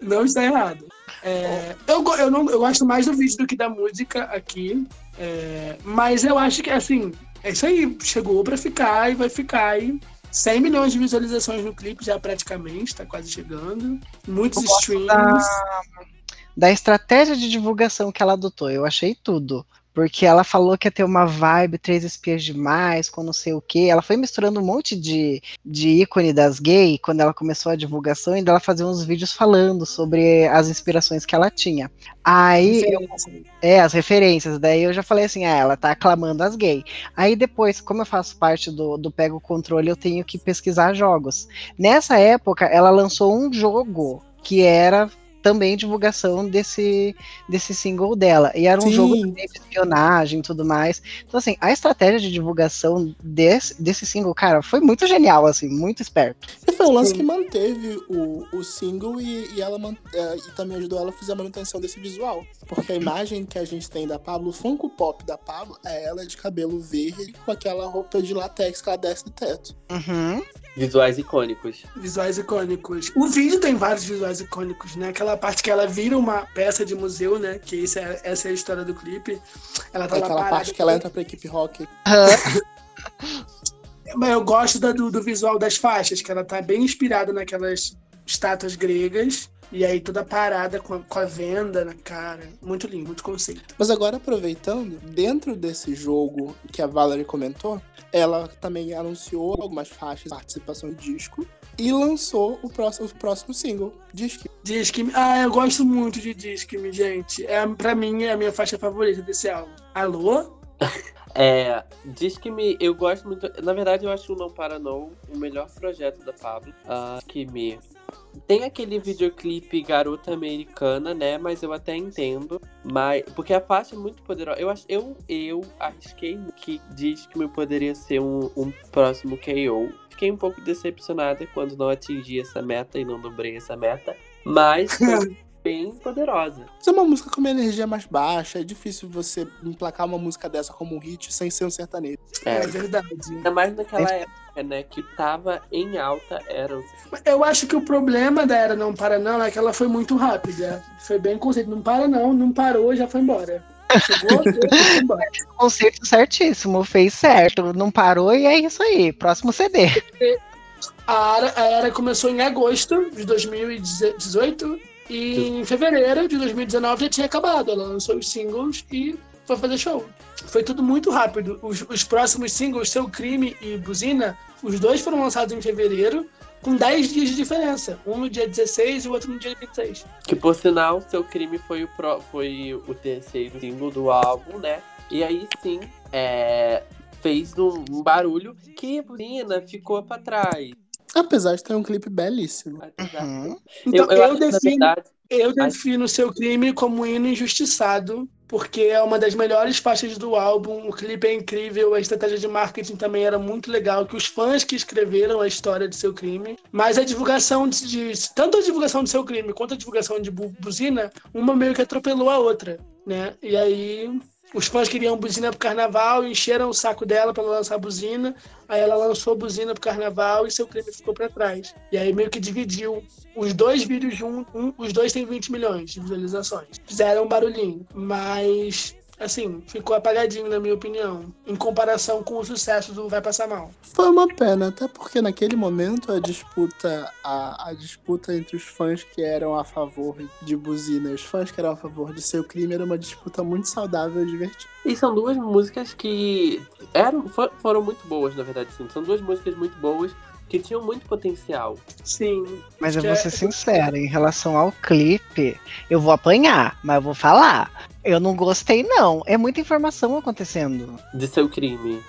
Não está errado. É, eu, eu, não, eu gosto mais do vídeo do que da música aqui. é, mas eu acho que, assim, é isso aí. Chegou pra ficar e vai ficar aí. 100 milhões de visualizações no clipe já praticamente, tá quase chegando. Muitos streams. da- Da estratégia de divulgação que ela adotou, eu achei tudo. Porque ela falou que ia ter uma vibe três espias demais, com não sei o quê. Ela foi misturando um monte de, de ícone das gay quando ela começou a divulgação, e ela fazia uns vídeos falando sobre as inspirações que ela tinha. Aí eu é, as referências. Daí eu já falei assim, ah, ela tá aclamando as gay. Aí depois, como eu faço parte do, do Pego o Controle, eu tenho que pesquisar jogos. Nessa época, ela lançou um jogo que era também divulgação desse, desse single dela. E era um Sim. jogo de espionagem e tudo mais. Então, assim, a estratégia de divulgação desse, desse single, cara, foi muito genial, assim, muito esperto. E foi um lance Sim. que manteve o, o single e, e ela é, e também ajudou ela a fazer a manutenção desse visual. Porque a imagem que a gente tem da Pablo, o Funko Pop da Pablo, é ela de cabelo verde com aquela roupa de latex que ela desce do teto. Uhum. Visuais icônicos. Visuais icônicos. O vídeo tem vários visuais icônicos, né? Aquela parte que ela vira uma peça de museu, né? Que isso é, essa é a história do clipe. Ela tá lá Aquela parada. parte que ela entra pra equipe rock. Mas eu gosto da- do, do visual das faixas, que ela tá bem inspirada naquelas estátuas gregas. E aí toda parada com a, com a venda na cara. Muito lindo, muito conceito. Mas agora aproveitando, dentro desse jogo que a Valerie comentou, ela também anunciou algumas faixas de participação de disco. e lançou o próximo, o próximo single, Disque. Disque Me. Ah, eu gosto muito de Disque Me, gente. É, pra mim, é a minha faixa favorita desse álbum. Alô? É, diz que me. Eu gosto muito. Na verdade, eu acho o Não Para Não o melhor projeto da Pablo. Uh, que me. Tem aquele videoclipe Garota Americana, né? Mas eu até entendo. Mas. Porque a faixa é muito poderosa. Eu, eu, eu arrisquei que diz que me poderia ser um, um próximo KO. Fiquei um pouco decepcionada quando não atingi essa meta e não dobrei essa meta. Mas bem poderosa. Mas é uma música com uma energia mais baixa, é difícil você emplacar uma música dessa como um hit sem ser um sertanejo. É, é verdade. Ainda mais naquela época, né, que tava em alta era. Eu acho que o problema da Era Não Para Não é que ela foi muito rápida. Foi bem conceito, não para não, não parou, já foi embora. Chegou, foi embora. Conceito certíssimo, fez certo, não parou e é isso aí, próximo CD. A Era, a Era começou em agosto de 2018 e em fevereiro de 2019 já tinha acabado. Ela lançou os singles e foi fazer show. Foi tudo muito rápido. Os, os próximos singles, Seu Crime e Buzina, os dois foram lançados em fevereiro, com 10 dias de diferença. Um no dia 16 e o outro no dia 26. Que por sinal, Seu Crime foi o, pro, foi o terceiro single do álbum, né? E aí sim, é, fez um, um barulho que Buzina ficou para trás. Apesar de ter um clipe belíssimo. Uhum. Então, eu, eu, eu defino, verdade... eu defino seu crime como um hino injustiçado, porque é uma das melhores faixas do álbum. O clipe é incrível, a estratégia de marketing também era muito legal, que os fãs que escreveram a história de seu crime. Mas a divulgação de, de tanto a divulgação de seu crime quanto a divulgação de Buzina, uma meio que atropelou a outra, né? E aí os fãs queriam buzina pro carnaval, encheram o saco dela para lançar a buzina. Aí ela lançou a buzina pro carnaval e seu crime ficou para trás. E aí meio que dividiu os dois vídeos juntos. Um, os dois têm 20 milhões de visualizações. Fizeram um barulhinho, mas assim, ficou apagadinho, na minha opinião, em comparação com o sucesso do Vai Passar Mal. Foi uma pena, até porque naquele momento a disputa, a, a disputa entre os fãs que eram a favor de buzina e os fãs que eram a favor de seu crime era uma disputa muito saudável e divertida. E são duas músicas que eram, foram muito boas, na verdade, sim. São duas músicas muito boas que tinham muito potencial. Sim. Mas eu vou ser sincera, em relação ao clipe, eu vou apanhar, mas eu vou falar. Eu não gostei, não. É muita informação acontecendo. De seu crime.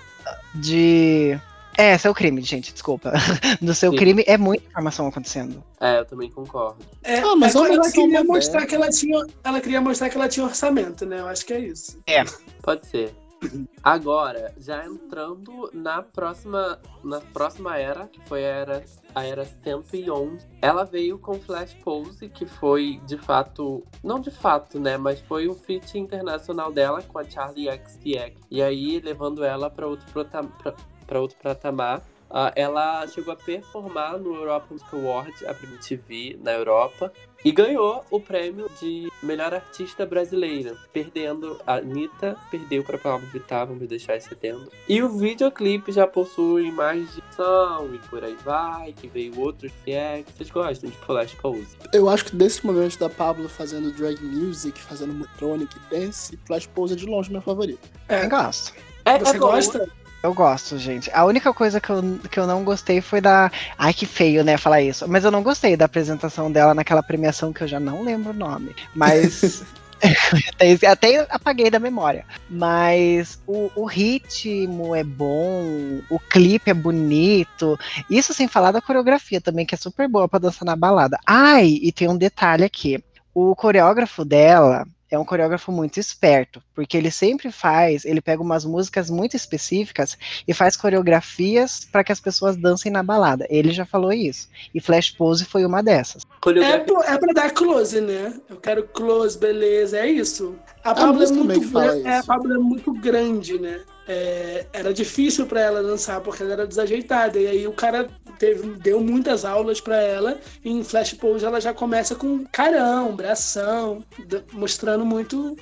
De. É, seu crime, gente, desculpa. Do seu Sim. crime é muita informação acontecendo. É, eu também concordo. É, ah, mas ela, ela queria mostrar que ela tinha. Ela queria mostrar que ela tinha orçamento, né? Eu acho que é isso. É. Pode ser. Agora, já entrando na próxima, na próxima era, que foi a era, a era 111, ela veio com Flash Pose, que foi de fato, não de fato, né, mas foi um feat internacional dela com a Charlie XCX. E aí, levando ela para outro, para outro patamar. Uh, ela chegou a performar no Europa Music Award, a MTV, na Europa, e ganhou o prêmio de melhor artista brasileira, perdendo a Anitta, perdeu para Pablo Vittar, vamos deixar esse tendo. E o videoclipe já possui mais de e por aí vai, que veio outros que é que vocês gostam de Flash Pose. Eu acho que desse momento da Pablo fazendo drag music, fazendo electronic dance, Flash Pose é de longe meu favorito. É, gosto. É, Você é gosta? Eu gosto, gente. A única coisa que eu, que eu não gostei foi da. Ai, que feio, né, falar isso. Mas eu não gostei da apresentação dela naquela premiação que eu já não lembro o nome. Mas. até, até apaguei da memória. Mas o, o, ritmo é bom, o clipe é bonito. Isso sem falar da coreografia também, que é super boa para dançar na balada. Ai, e tem um detalhe aqui. O coreógrafo dela, é um coreógrafo muito esperto, porque ele sempre faz, ele pega umas músicas muito específicas e faz coreografias para que as pessoas dancem na balada. Ele já falou isso. E Flash Pose foi uma dessas. É, é para dar close, né? Eu quero close, beleza, é isso. A Pablo, é, muito, é, a Pablo é muito grande, né? É, era difícil para ela dançar porque ela era desajeitada. E aí o cara teve, deu muitas aulas para ela. E em Flash Pose ela já começa com carão, bração, mostrando muito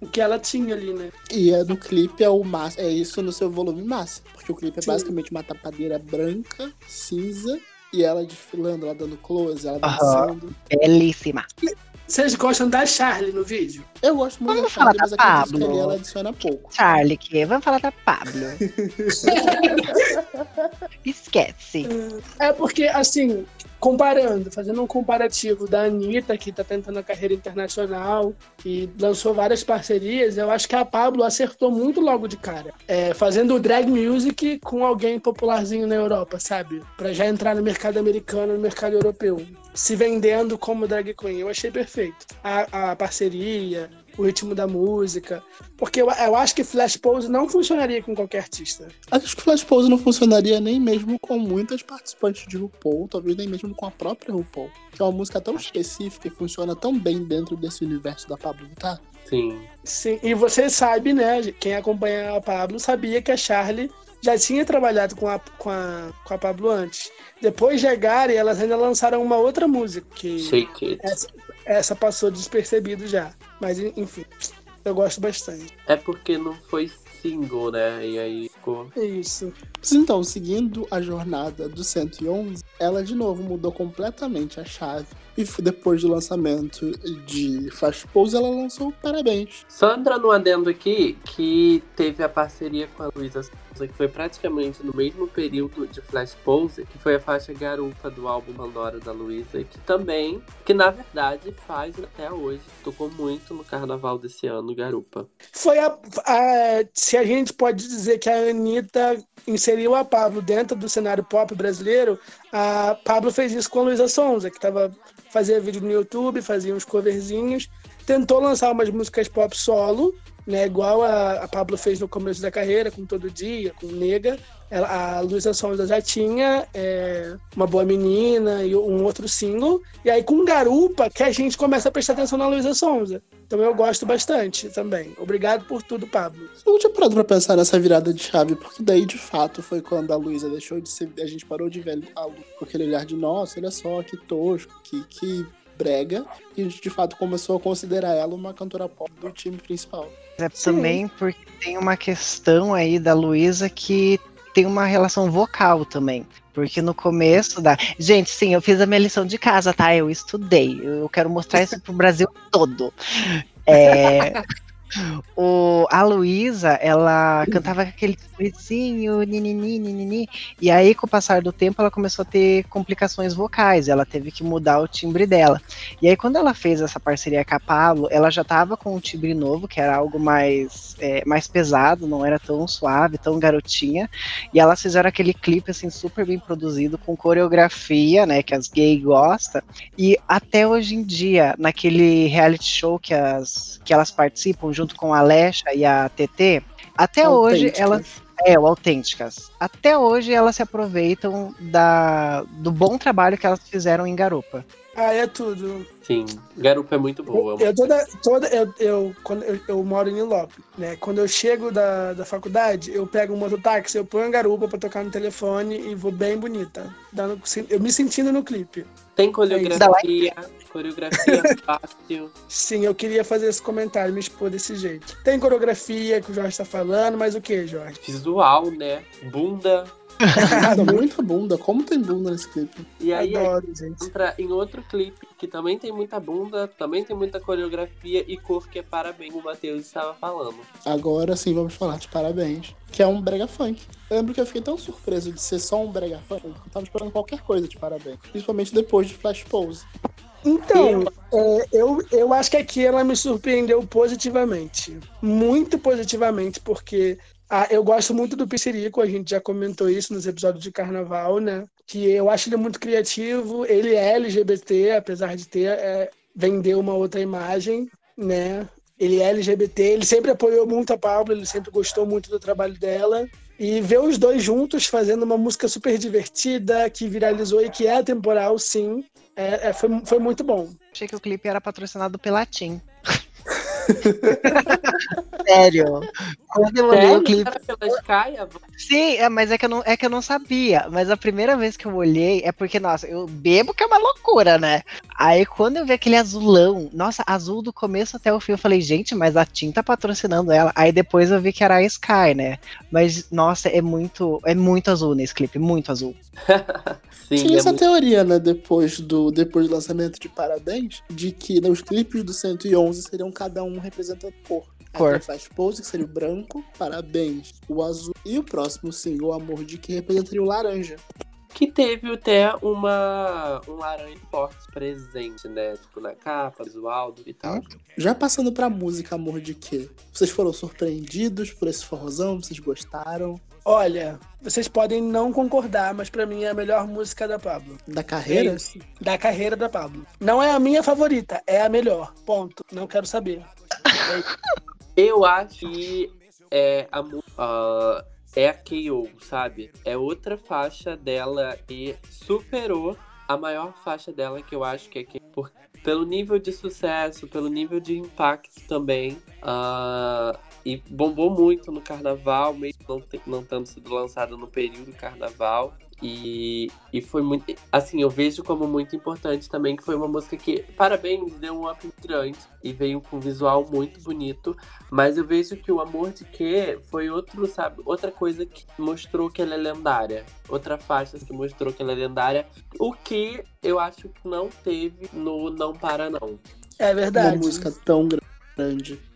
o que ela tinha ali, né? E é no clipe é o máximo, é isso no seu volume máximo. Porque o clipe é Sim. basicamente uma tapadeira branca, cinza, e ela desfilando, ela dando close, ela dançando. Belíssima. E Vocês gostam da Charlie no vídeo? Eu gosto muito Vamos da Charlie, falar mas da acredito que Pablo. ali ela adiciona pouco. Charlie, que vamos falar da Pablo. Esquece. É porque, assim, comparando, fazendo um comparativo da Anitta, que tá tentando a carreira internacional e lançou várias parcerias, eu acho que a Pablo acertou muito logo de cara. É, fazendo drag music com alguém popularzinho na Europa, sabe? Pra já entrar no mercado americano, no mercado europeu. Se vendendo como drag queen. Eu achei perfeito. A, a parceria, o ritmo da música. Porque eu, eu acho que Flash Pose não funcionaria com qualquer artista. Acho que Flash Pose não funcionaria nem mesmo com muitas participantes de RuPaul, talvez nem mesmo com a própria RuPaul. Que é uma música tão específica e funciona tão bem dentro desse universo da Pablo Vittar. Sim. Sim, e você sabe, né? Quem acompanha a Pablo sabia que a Charlie já tinha trabalhado com a, com a, com a Pablo antes. Depois de Gary, elas ainda lançaram uma outra música, que Shake It. essa, essa passou despercebido já. Mas enfim, eu gosto bastante. É porque não foi single, né? E aí ficou. Isso. Mas então, seguindo a jornada do 111, ela de novo mudou completamente a chave. E depois do lançamento de Flash Pose, ela lançou Parabéns. Só entrando um adendo aqui, que teve a parceria com a Luísa que foi praticamente no mesmo período de Flash Pose, que foi a faixa Garupa do álbum Pandora da Luísa, que também, que na verdade faz até hoje, tocou muito no carnaval desse ano, Garupa. Foi a, a- Se a gente pode dizer que a Anitta inseriu a Pablo dentro do cenário pop brasileiro, a Pablo fez isso com a Luísa Sonza, que tava, fazia vídeo no YouTube, fazia uns coverzinhos, tentou lançar umas músicas pop solo, né, igual a, a Pablo fez no começo da carreira, com Todo Dia, com Nega. Ela- a Luísa Sonza já tinha é, Uma Boa Menina e um outro single. E aí com Garupa que a gente começa a prestar atenção na Luísa Sonza. Então eu gosto bastante também. Obrigado por tudo, Pablo. Eu não tinha parado pra pensar nessa virada de chave, porque daí de fato foi quando a Luísa deixou de ser. A gente parou de ver a Lu com aquele olhar de nossa, olha só, que tosco, que, que brega. E a gente de fato começou a considerar ela uma cantora pop do time principal. É Sim. também porque tem uma questão aí da Luísa que tem uma relação vocal também. Porque no começo da. Gente, sim, eu fiz a minha lição de casa, tá? Eu estudei. Eu quero mostrar isso pro Brasil todo. É, o, a Luísa, ela cantava aquele sorrisinho, ninini, ninini. E aí, com o passar do tempo, ela começou a ter complicações vocais. Ela teve que mudar o timbre dela. E aí, quando ela fez essa parceria com a Pablo, ela já tava com um timbre novo, que era algo mais, é, mais pesado, não era tão suave, tão garotinha. E elas fizeram aquele clipe, assim, super bem produzido, com coreografia, né, que as gays gostam. E até hoje em dia, naquele reality show que, as, que elas participam, junto com a Alexa e a TT, até hoje elas é, o Autênticas. Até hoje elas se aproveitam da, do bom trabalho que elas fizeram em Garupa. Ah, é tudo. Sim, Garupa é muito boa. Eu, toda, toda, eu, eu, quando eu, eu moro em Nilópolis, né? Quando eu chego da, da faculdade, eu pego um mototáxi, eu ponho a garupa pra tocar no telefone e vou bem bonita. Dando, eu me sentindo no clipe. Tem coreografia, coreografia fácil. Sim, eu queria fazer esse comentário, me expor desse jeito. Tem coreografia que o Jorge tá falando, mas o que, Jorge? Visual, né? Bunda. Bunda, muita bunda. Como tem bunda nesse clipe? E aí Adoro, gente. entra em outro clipe que também tem muita bunda, também tem muita coreografia e cor que é parabéns, o Matheus estava falando. Agora sim vamos falar de Parabéns, que é um brega funk. Eu lembro que eu fiquei tão surpreso de ser só um brega funk, que eu tava esperando qualquer coisa de Parabéns. Principalmente depois de Flash Pose. Então, é, eu, eu acho que aqui ela me surpreendeu positivamente. Muito positivamente, porque ah, eu gosto muito do Piscirico, a gente já comentou isso nos episódios de carnaval, né? Que eu acho ele muito criativo, ele é LGBT, apesar de ter é, vender uma outra imagem, né? Ele é LGBT, ele sempre apoiou muito a Pablo, ele sempre gostou muito do trabalho dela. E ver os dois juntos fazendo uma música super divertida, que viralizou e que é atemporal, sim, é, é, foi, foi muito bom. Achei que o clipe era patrocinado pela TIM. Sério. Quando eu olhei Sério? o clipe. Sim, é, mas é que, eu não, é que eu não sabia. Mas a primeira vez que eu olhei é porque, nossa, eu bebo que é uma loucura, né? Aí quando eu vi aquele azulão, nossa, azul do começo até o fim, eu falei, gente, mas a Tim tá patrocinando ela. Aí depois eu vi que era a Sky, né? Mas, nossa, é muito, é muito azul nesse clipe, muito azul. Sim, Tinha é essa muito... teoria, né, depois do, depois do lançamento de Parabéns, de que nos clipes do 111 seriam cada um representando cor. Cor. Aí faz Pose, que seria o branco, Parabéns, o azul. E o próximo single, Amor de que representaria o laranja. Que teve até uma, um laranja forte presente, né? Tipo, na capa, visual e tal. Já passando pra música Amor de que, vocês foram surpreendidos por esse forrozão? Vocês gostaram? Olha, vocês podem não concordar, mas pra mim é a melhor música da Pablo. Da É carreira? isso. Da carreira da Pablo. Não é a minha favorita, é a melhor. Ponto. Não quero saber. É. Eu acho que é a, ah, é a KO, sabe? É outra faixa dela e superou a maior faixa dela, que eu acho que é que por, pelo nível de sucesso, pelo nível de impacto também. ah, e bombou muito no carnaval, mesmo não, te- não tendo sido lançada no período do carnaval. E, e foi muito. Assim, eu vejo como muito importante também que foi uma música que, parabéns, deu um up grande e veio com um visual muito bonito. Mas eu vejo que o Amor de Que foi outro, sabe, outra coisa que mostrou que ela é lendária. Outra faixa que mostrou que ela é lendária. O que eu acho que não teve no Não Para Não. É verdade. Uma música tão grande.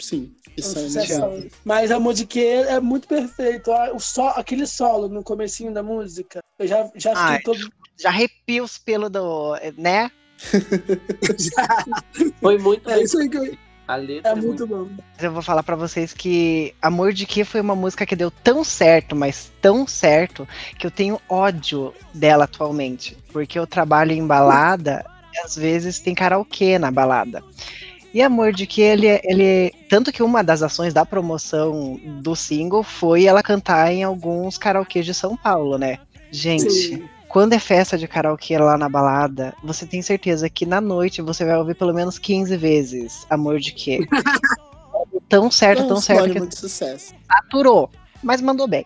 Sim, É isso um é inegável. Mas a música é muito perfeito. Ah, O so, aquele solo no comecinho da música, eu já, já fiquei Ai. todo. Já arrepia os pelos do. né? Foi muito É bem. isso aí que eu- A letra é é muito muito. bom. Mas eu vou falar pra vocês que Amor de Que foi uma música que deu tão certo, mas tão certo, que eu tenho ódio dela atualmente. Porque eu trabalho em balada e às vezes tem karaokê na balada. E Amor de Que ele, ele. Tanto que uma das ações da promoção do single foi ela cantar em alguns karaokês de São Paulo, né? Gente, Sim. quando é festa de karaokê lá na balada, você tem certeza que na noite você vai ouvir pelo menos 15 vezes Amor de Quê. tão certo, um tão certo que de sucesso. saturou, mas mandou bem.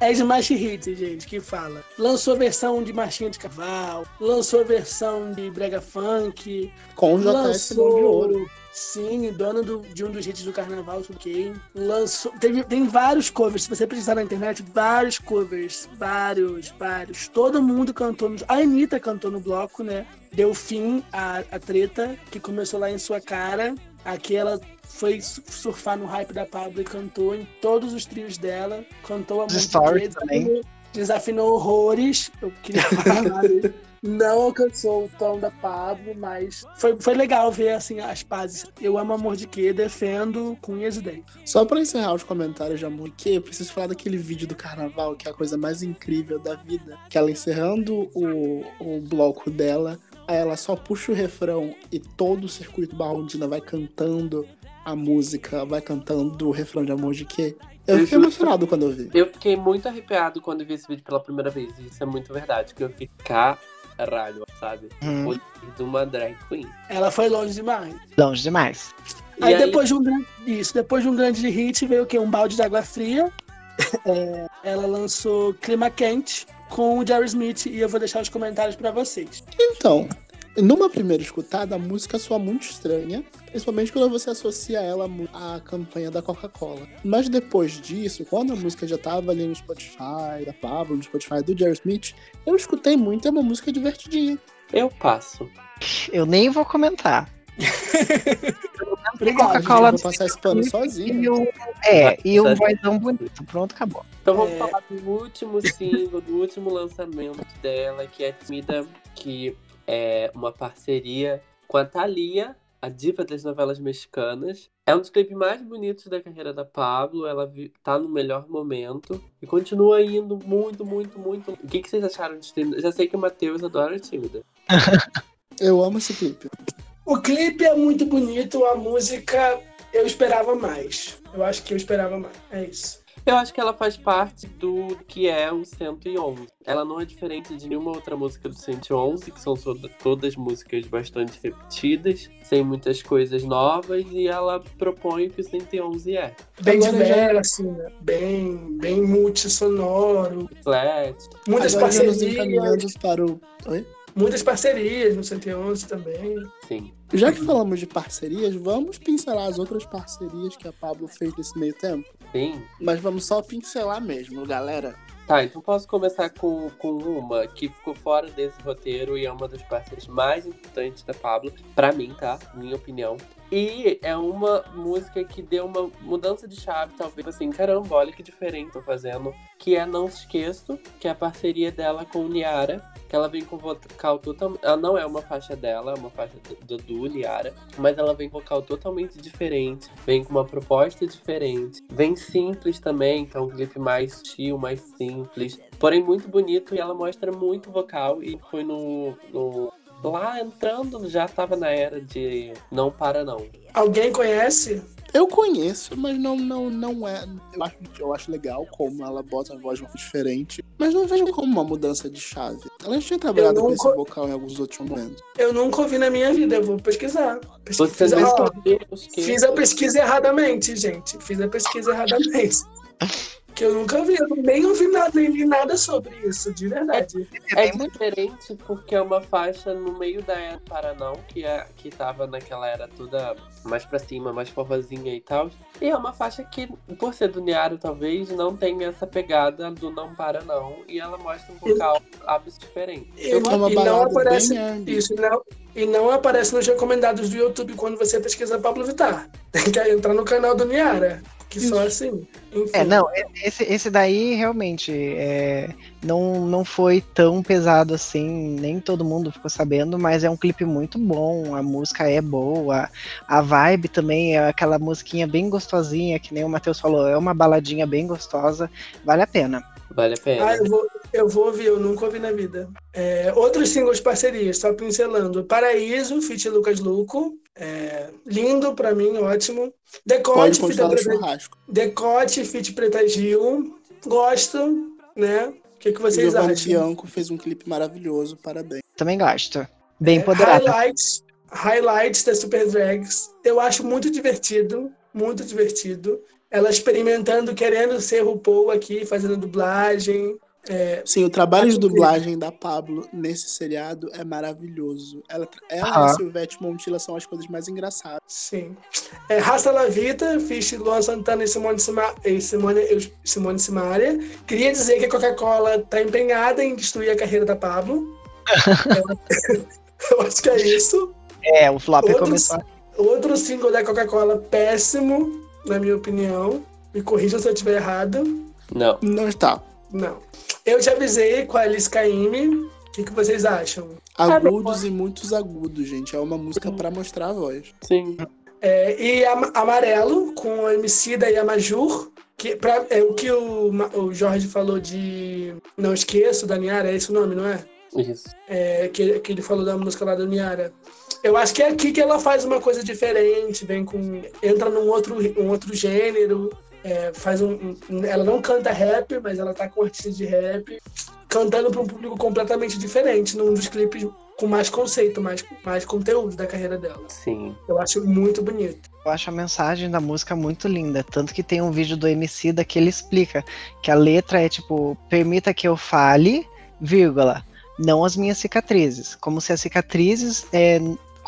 É Smash Hit, gente, que fala. Lançou versão de Marchinha de Cavalo, lançou versão de Brega Funk, Com o JS Mão de Ouro. Sim, dona do- de um dos hits do carnaval, ok. Lançou. Teve, tem vários covers. Se você precisar na internet, vários covers. Vários, vários. Todo mundo cantou. no- A Anitta cantou no bloco, né? Deu fim à, à treta, que começou lá em sua cara. Aqui ela foi su- surfar no hype da Pablo e cantou em todos os trios dela. Cantou a música. também. desafinou, horrores. Eu queria falar. Não alcançou o tom da Pablo, mas foi, foi legal ver assim as pazes. Eu amo amor de quê? Defendo com unhas e dentes. Só pra encerrar os comentários de amor que eu preciso falar daquele vídeo do carnaval, que é a coisa mais incrível da vida. Que ela encerrando o, o bloco dela, aí ela só puxa o refrão e todo o circuito Barrondina vai cantando a música, vai cantando o refrão de amor de quê. Eu fiquei emocionado quando eu vi. Eu fiquei muito arrepiado quando vi esse vídeo pela primeira vez. E isso é muito verdade. Que eu fiquei caralho, sabe? Hum, de uma drag queen. Ela foi longe demais. longe demais. E Aí, depois de um grande. Isso, depois de um grande hit veio o quê? Um balde de água fria. É, ela lançou Clima Quente com o Jerry Smith e eu vou deixar os comentários pra vocês. Então, numa primeira escutada, a música soa muito estranha, principalmente quando você associa ela à campanha da Coca-Cola. Mas depois disso, quando a música já tava ali no Spotify, da Pablo, no Spotify do Jerry Smith, eu escutei muito, é uma música divertidinha. Eu passo. Eu nem vou comentar. Obrigado. Coca-Cola Eu vou passar esse pano sozinho. E o, é, e o Certo. vozão bonito. Pronto, acabou. Então vamos É. falar do último single, do último lançamento dela, que é Tímida, que é uma parceria com a Thalia, a diva das novelas mexicanas. É um dos clipes mais bonitos da carreira da Pablo. Ela tá no melhor momento e continua indo muito, muito, muito. O que, que vocês acharam de Tímida? Já sei que o Matheus adora Tímida. Eu amo esse clipe. O clipe é muito bonito, a música eu esperava mais. Eu acho que eu esperava mais. É isso. Eu acho que ela faz parte do que é o 111. Ela não é diferente de nenhuma outra música do 111, que são todas músicas bastante repetidas, sem muitas coisas novas, e ela propõe o que o 111 é. Bem diverso, assim, né? bem, bem multissonoro. Flat. Muitas Agora já nos parcerias. encaminhando para o. Oi? Muitas parcerias no 111 também. Sim. Já que falamos de parcerias, vamos pincelar as outras parcerias que a Pablo fez nesse meio tempo. Sim. Mas vamos só pincelar mesmo, galera. Tá, então posso começar com, com uma que ficou fora desse roteiro e é uma das parcerias mais importantes da Pablo, pra mim, tá? Minha opinião. E é uma música que deu uma mudança de chave, talvez assim, caramba, olha que diferente tô fazendo. Que é Não Se Esqueço, que é a parceria dela com Niara. Que ela vem com vocal totalmente. Ela não é uma faixa dela, é uma faixa do, do Niara. Mas ela vem com vocal totalmente diferente. Vem com uma proposta diferente. Vem simples também, é um clipe mais chill, mais simples. Porém, muito bonito e ela mostra muito vocal. E foi no, no lá entrando, já tava na era de não para não. Alguém conhece? Eu conheço, mas não, não, não é. Eu acho, eu acho legal como ela bota a voz diferente. Mas não vejo como uma mudança de chave. Ela já tinha trabalhado com nunca- esse vocal em alguns outros momentos. Eu nunca ouvi na minha vida, eu vou pesquisar. Pesquisa, Você fiz, que- fiz a pesquisa erradamente, gente. Fiz a pesquisa erradamente. que eu nunca vi, eu nem ouvi nada, nem li nada sobre isso, de verdade. É diferente porque é uma faixa no meio da era para não, que, é, que tava naquela era toda mais pra cima, mais forrozinha e tal. E é uma faixa que, por ser do Niaro, talvez, não tem essa pegada do não para não. E ela mostra um vocal absolutamente diferente. E, É uma e não aparece isso, não, e não aparece nos recomendados do YouTube quando você pesquisa Pablo Vittar. Tem que entrar no canal do Niara, que só assim. Enfim. É, não, esse, esse daí realmente é, não, não foi tão pesado assim, nem todo mundo ficou sabendo, mas é um clipe muito bom, a música é boa, a vibe também é aquela musiquinha bem gostosinha, que nem o Matheus falou, é uma baladinha bem gostosa, vale a pena. Vale a pena. Ah, eu vou, eu vou ouvir, eu nunca ouvi na vida. É, outros singles parcerias, só pincelando. Paraíso, feat Lucas Luco. É, lindo pra mim, ótimo. Decote, feat Preta. Decote, feat Preta Gil. Gosto, né? O que, que vocês Giovanni acham? Bianco fez um clipe maravilhoso, parabéns. Também gosto. Bem É, empoderada. Highlights, highlights da Super Drags. Eu acho muito divertido, muito divertido. Ela experimentando, querendo ser RuPaul aqui, fazendo dublagem. É, Sim, o trabalho de Acho que- dublagem da Pablo nesse seriado é maravilhoso. Ela, ela e Aham. a Silvete Montilla são as coisas mais engraçadas. sim. É, Raça La Vita, fiz Luan Santana e Simone, Sima, e Simone, Simone Simaria. Queria dizer que a Coca-Cola está empenhada em destruir a carreira da Pablo. É, eu acho que é isso. É, o flop Outros- começou. Outro single da Coca-Cola péssimo, na minha opinião. Me corrija se eu estiver errado. Não. Não está. Não. Eu te avisei com a Alice Caymmi. O que, que vocês acham? Agudos e muitos agudos, gente. É uma música pra mostrar a voz. Sim. É, e Am- Amarelo, com a Emicida e a Majur. Que, pra, é o que o, o Jorge falou de Não Esqueço, da Niara, é esse o nome, não é? Isso. é que, que ele falou da música lá do Niara. Eu acho que é aqui que ela faz uma coisa diferente, vem com. entra num outro, um outro gênero. É, faz um, um- Ela não canta rap, mas ela tá com artista de rap, cantando para um público completamente diferente, num dos clipes com mais conceito, mais, mais conteúdo da carreira dela. Sim. Eu acho muito bonito. Eu acho a mensagem da música muito linda. Tanto que tem um vídeo do MC da que ele explica que a letra é tipo: permita que eu fale, vírgula, não as minhas cicatrizes. Como se as cicatrizes. É,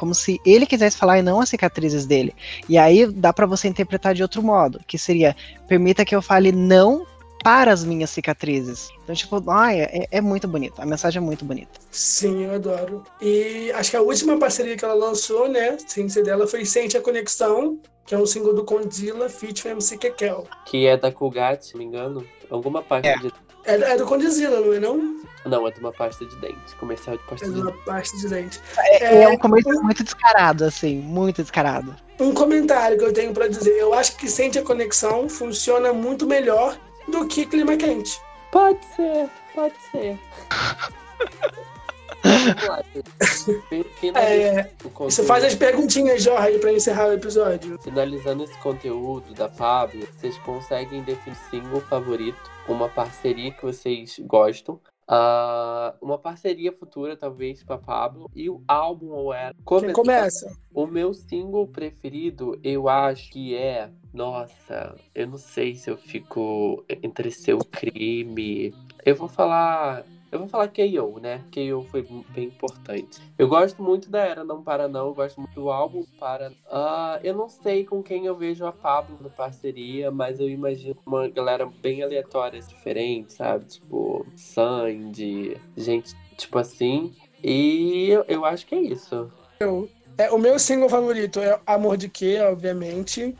como se ele quisesse falar e não as cicatrizes dele. E aí dá pra você interpretar de outro modo, que seria: permita que eu fale não para as minhas cicatrizes. Então, tipo, ai, é, é muito bonito. A mensagem é muito bonita. Sim, eu adoro. E acho que a última parceria que ela lançou, né, sem ser dela, foi Sente a Conexão, que é um single do Condzilla, feat MC Kekel. Que é da Colgate, se me engano. Alguma parte É. de. É, é do Condzilla, não é não? Não, é de uma pasta de dente. Comercial de pasta É de de uma dente. parte de dente. É, um começo muito descarado, assim, muito descarado. Um comentário que eu tenho pra dizer. Eu acho que Sente a Conexão funciona muito melhor do que Clima Quente. Pode ser, pode ser. É, conteúdo. Você faz as perguntinhas, Jorge, pra encerrar o episódio. Finalizando esse conteúdo da Pablo, vocês conseguem definir single favorito, uma parceria que vocês gostam, ah, uma parceria futura, talvez, pra Pablo, e o álbum ou era. Quem começa? O meu single preferido, eu acho que é. Nossa, eu não sei se eu fico entre seu crime. Eu vou falar. Eu vou falar KO, né? KO foi bem importante. Eu gosto muito da Era Não Para Não, eu gosto muito do álbum Para. Uh, eu não sei com quem eu vejo a Pablo na parceria, mas eu imagino uma galera bem aleatória, diferente, sabe? Tipo, Sandy, gente tipo assim. E eu, eu acho que é isso. Eu, é, o meu single favorito é Amor de Quê, obviamente.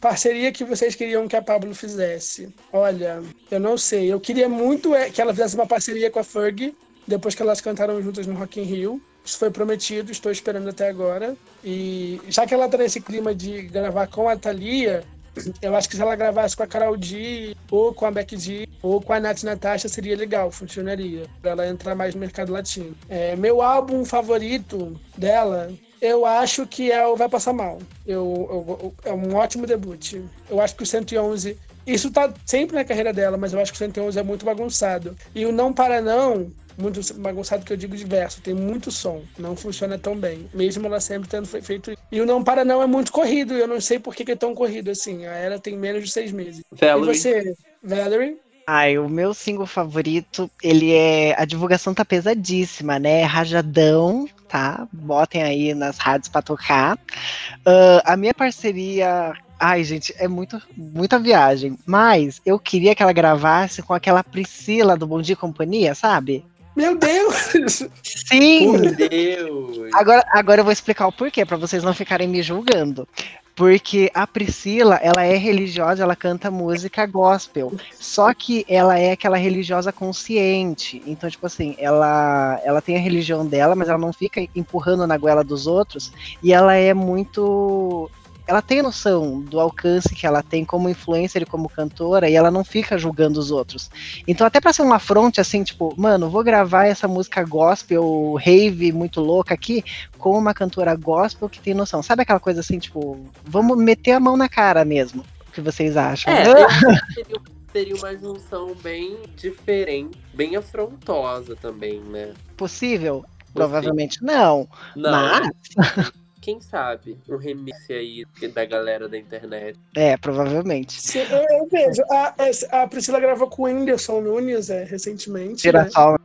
Parceria que vocês queriam que a Pablo fizesse. Olha, eu não sei. Eu queria muito é, que ela fizesse uma parceria com a Ferg, depois que elas cantaram juntas no Rock in Rio. Isso foi prometido, estou esperando até agora. E já que ela tá nesse clima de gravar com a Thalia, eu acho que se ela gravasse com a Carol D, ou com a Becky D, ou com a Nath Natasha, seria legal, funcionaria. Pra ela entrar mais no mercado latino. É, meu álbum favorito dela eu acho que é o Vai Passar Mal. Eu, eu, é um ótimo debut. Eu acho que o 111. Isso tá sempre na carreira dela, mas eu acho que o 111 é muito bagunçado. E o Não Para Não, muito bagunçado que eu digo diverso, tem muito som, não funciona tão bem, mesmo ela sempre tendo feito isso. E o Não Para Não é muito corrido, eu não sei por que, que é tão corrido assim. A era tem menos de seis meses. Valerie. E você, Valerie? Ai, o meu single favorito, ele é. A divulgação tá pesadíssima, né? Rajadão, tá? Botem aí nas rádios pra tocar. Uh, a minha parceria. Ai, gente, é muito, muita viagem. Mas eu queria que ela gravasse com aquela Priscila do Bom Dia e Companhia, sabe? Meu Deus! Sim! Meu Deus! Agora, agora eu vou explicar o porquê, para vocês não ficarem me julgando. Porque a Priscila, ela é religiosa, ela canta música gospel. Só que ela é aquela religiosa consciente. Então, tipo assim, ela, ela tem a religião dela, mas ela não fica empurrando na goela dos outros. E ela é muito ela tem noção do alcance que ela tem como influencer e como cantora e ela não fica julgando os outros. Então, até para ser uma fronte assim, tipo, mano, vou gravar essa música gospel, rave muito louca aqui com uma cantora gospel que tem noção. Sabe aquela coisa assim, tipo, vamos meter a mão na cara mesmo? O que vocês acham? É, eu seria uma junção bem diferente, bem afrontosa também, né? Possível? Provavelmente não. Não. Mas quem sabe, um remix aí da galera da internet. É, provavelmente. Se- Eu, eu vejo. A, a Priscila gravou com o Whindersson Nunes é, recentemente. Né? Girassol.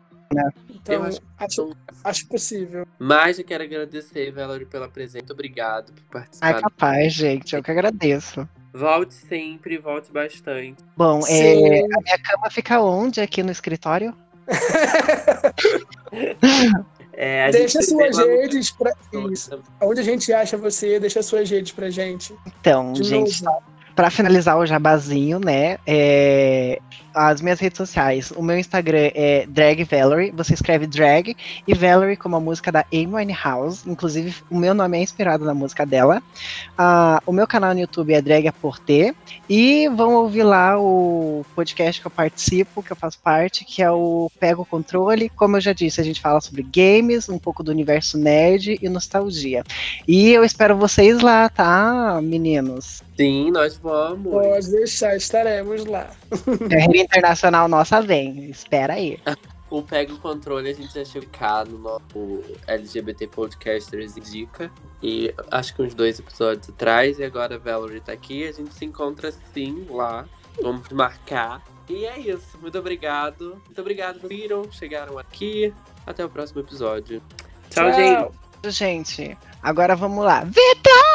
Então, Eu acho acho, acho possível. Mas eu quero agradecer, Valerie, pela presença. Muito obrigado por Ai, participar. capaz, gente. Eu que agradeço. Volte sempre, volte bastante. Bom, é, Sim. a minha cama fica onde aqui no escritório? É, a Deixa gente suas redes pra. Isso. Onde a gente acha você, deixa suas redes pra gente. Então, De gente, novo. Pra finalizar o jabazinho, né? é, as minhas redes sociais. O meu Instagram é Drag Valerie. Você escreve drag e Valerie como a música da Amy Winehouse. Inclusive, o meu nome é inspirado na música dela. Ah, o meu canal no YouTube é Drag. E vão ouvir lá o podcast que eu participo, que eu faço parte, que é o Pega o Controle. Como eu já disse, a gente fala sobre games, um pouco do universo nerd e nostalgia. E eu espero vocês lá, tá, meninos? Sim, nós vamos. Pode deixar, estaremos lá. Carreira internacional nossa vem. Espera aí. O Pega o Controle a gente já chegou cá no nosso LGBT Podcasters Indica. E acho que uns dois episódios atrás. E agora a Valerie tá aqui. A gente se encontra sim lá. Vamos marcar. E é isso. Muito obrigado. Muito obrigado por viram, chegaram aqui. Até o próximo episódio. Tchau, Tchau. gente. Gente, agora vamos lá. Vitor!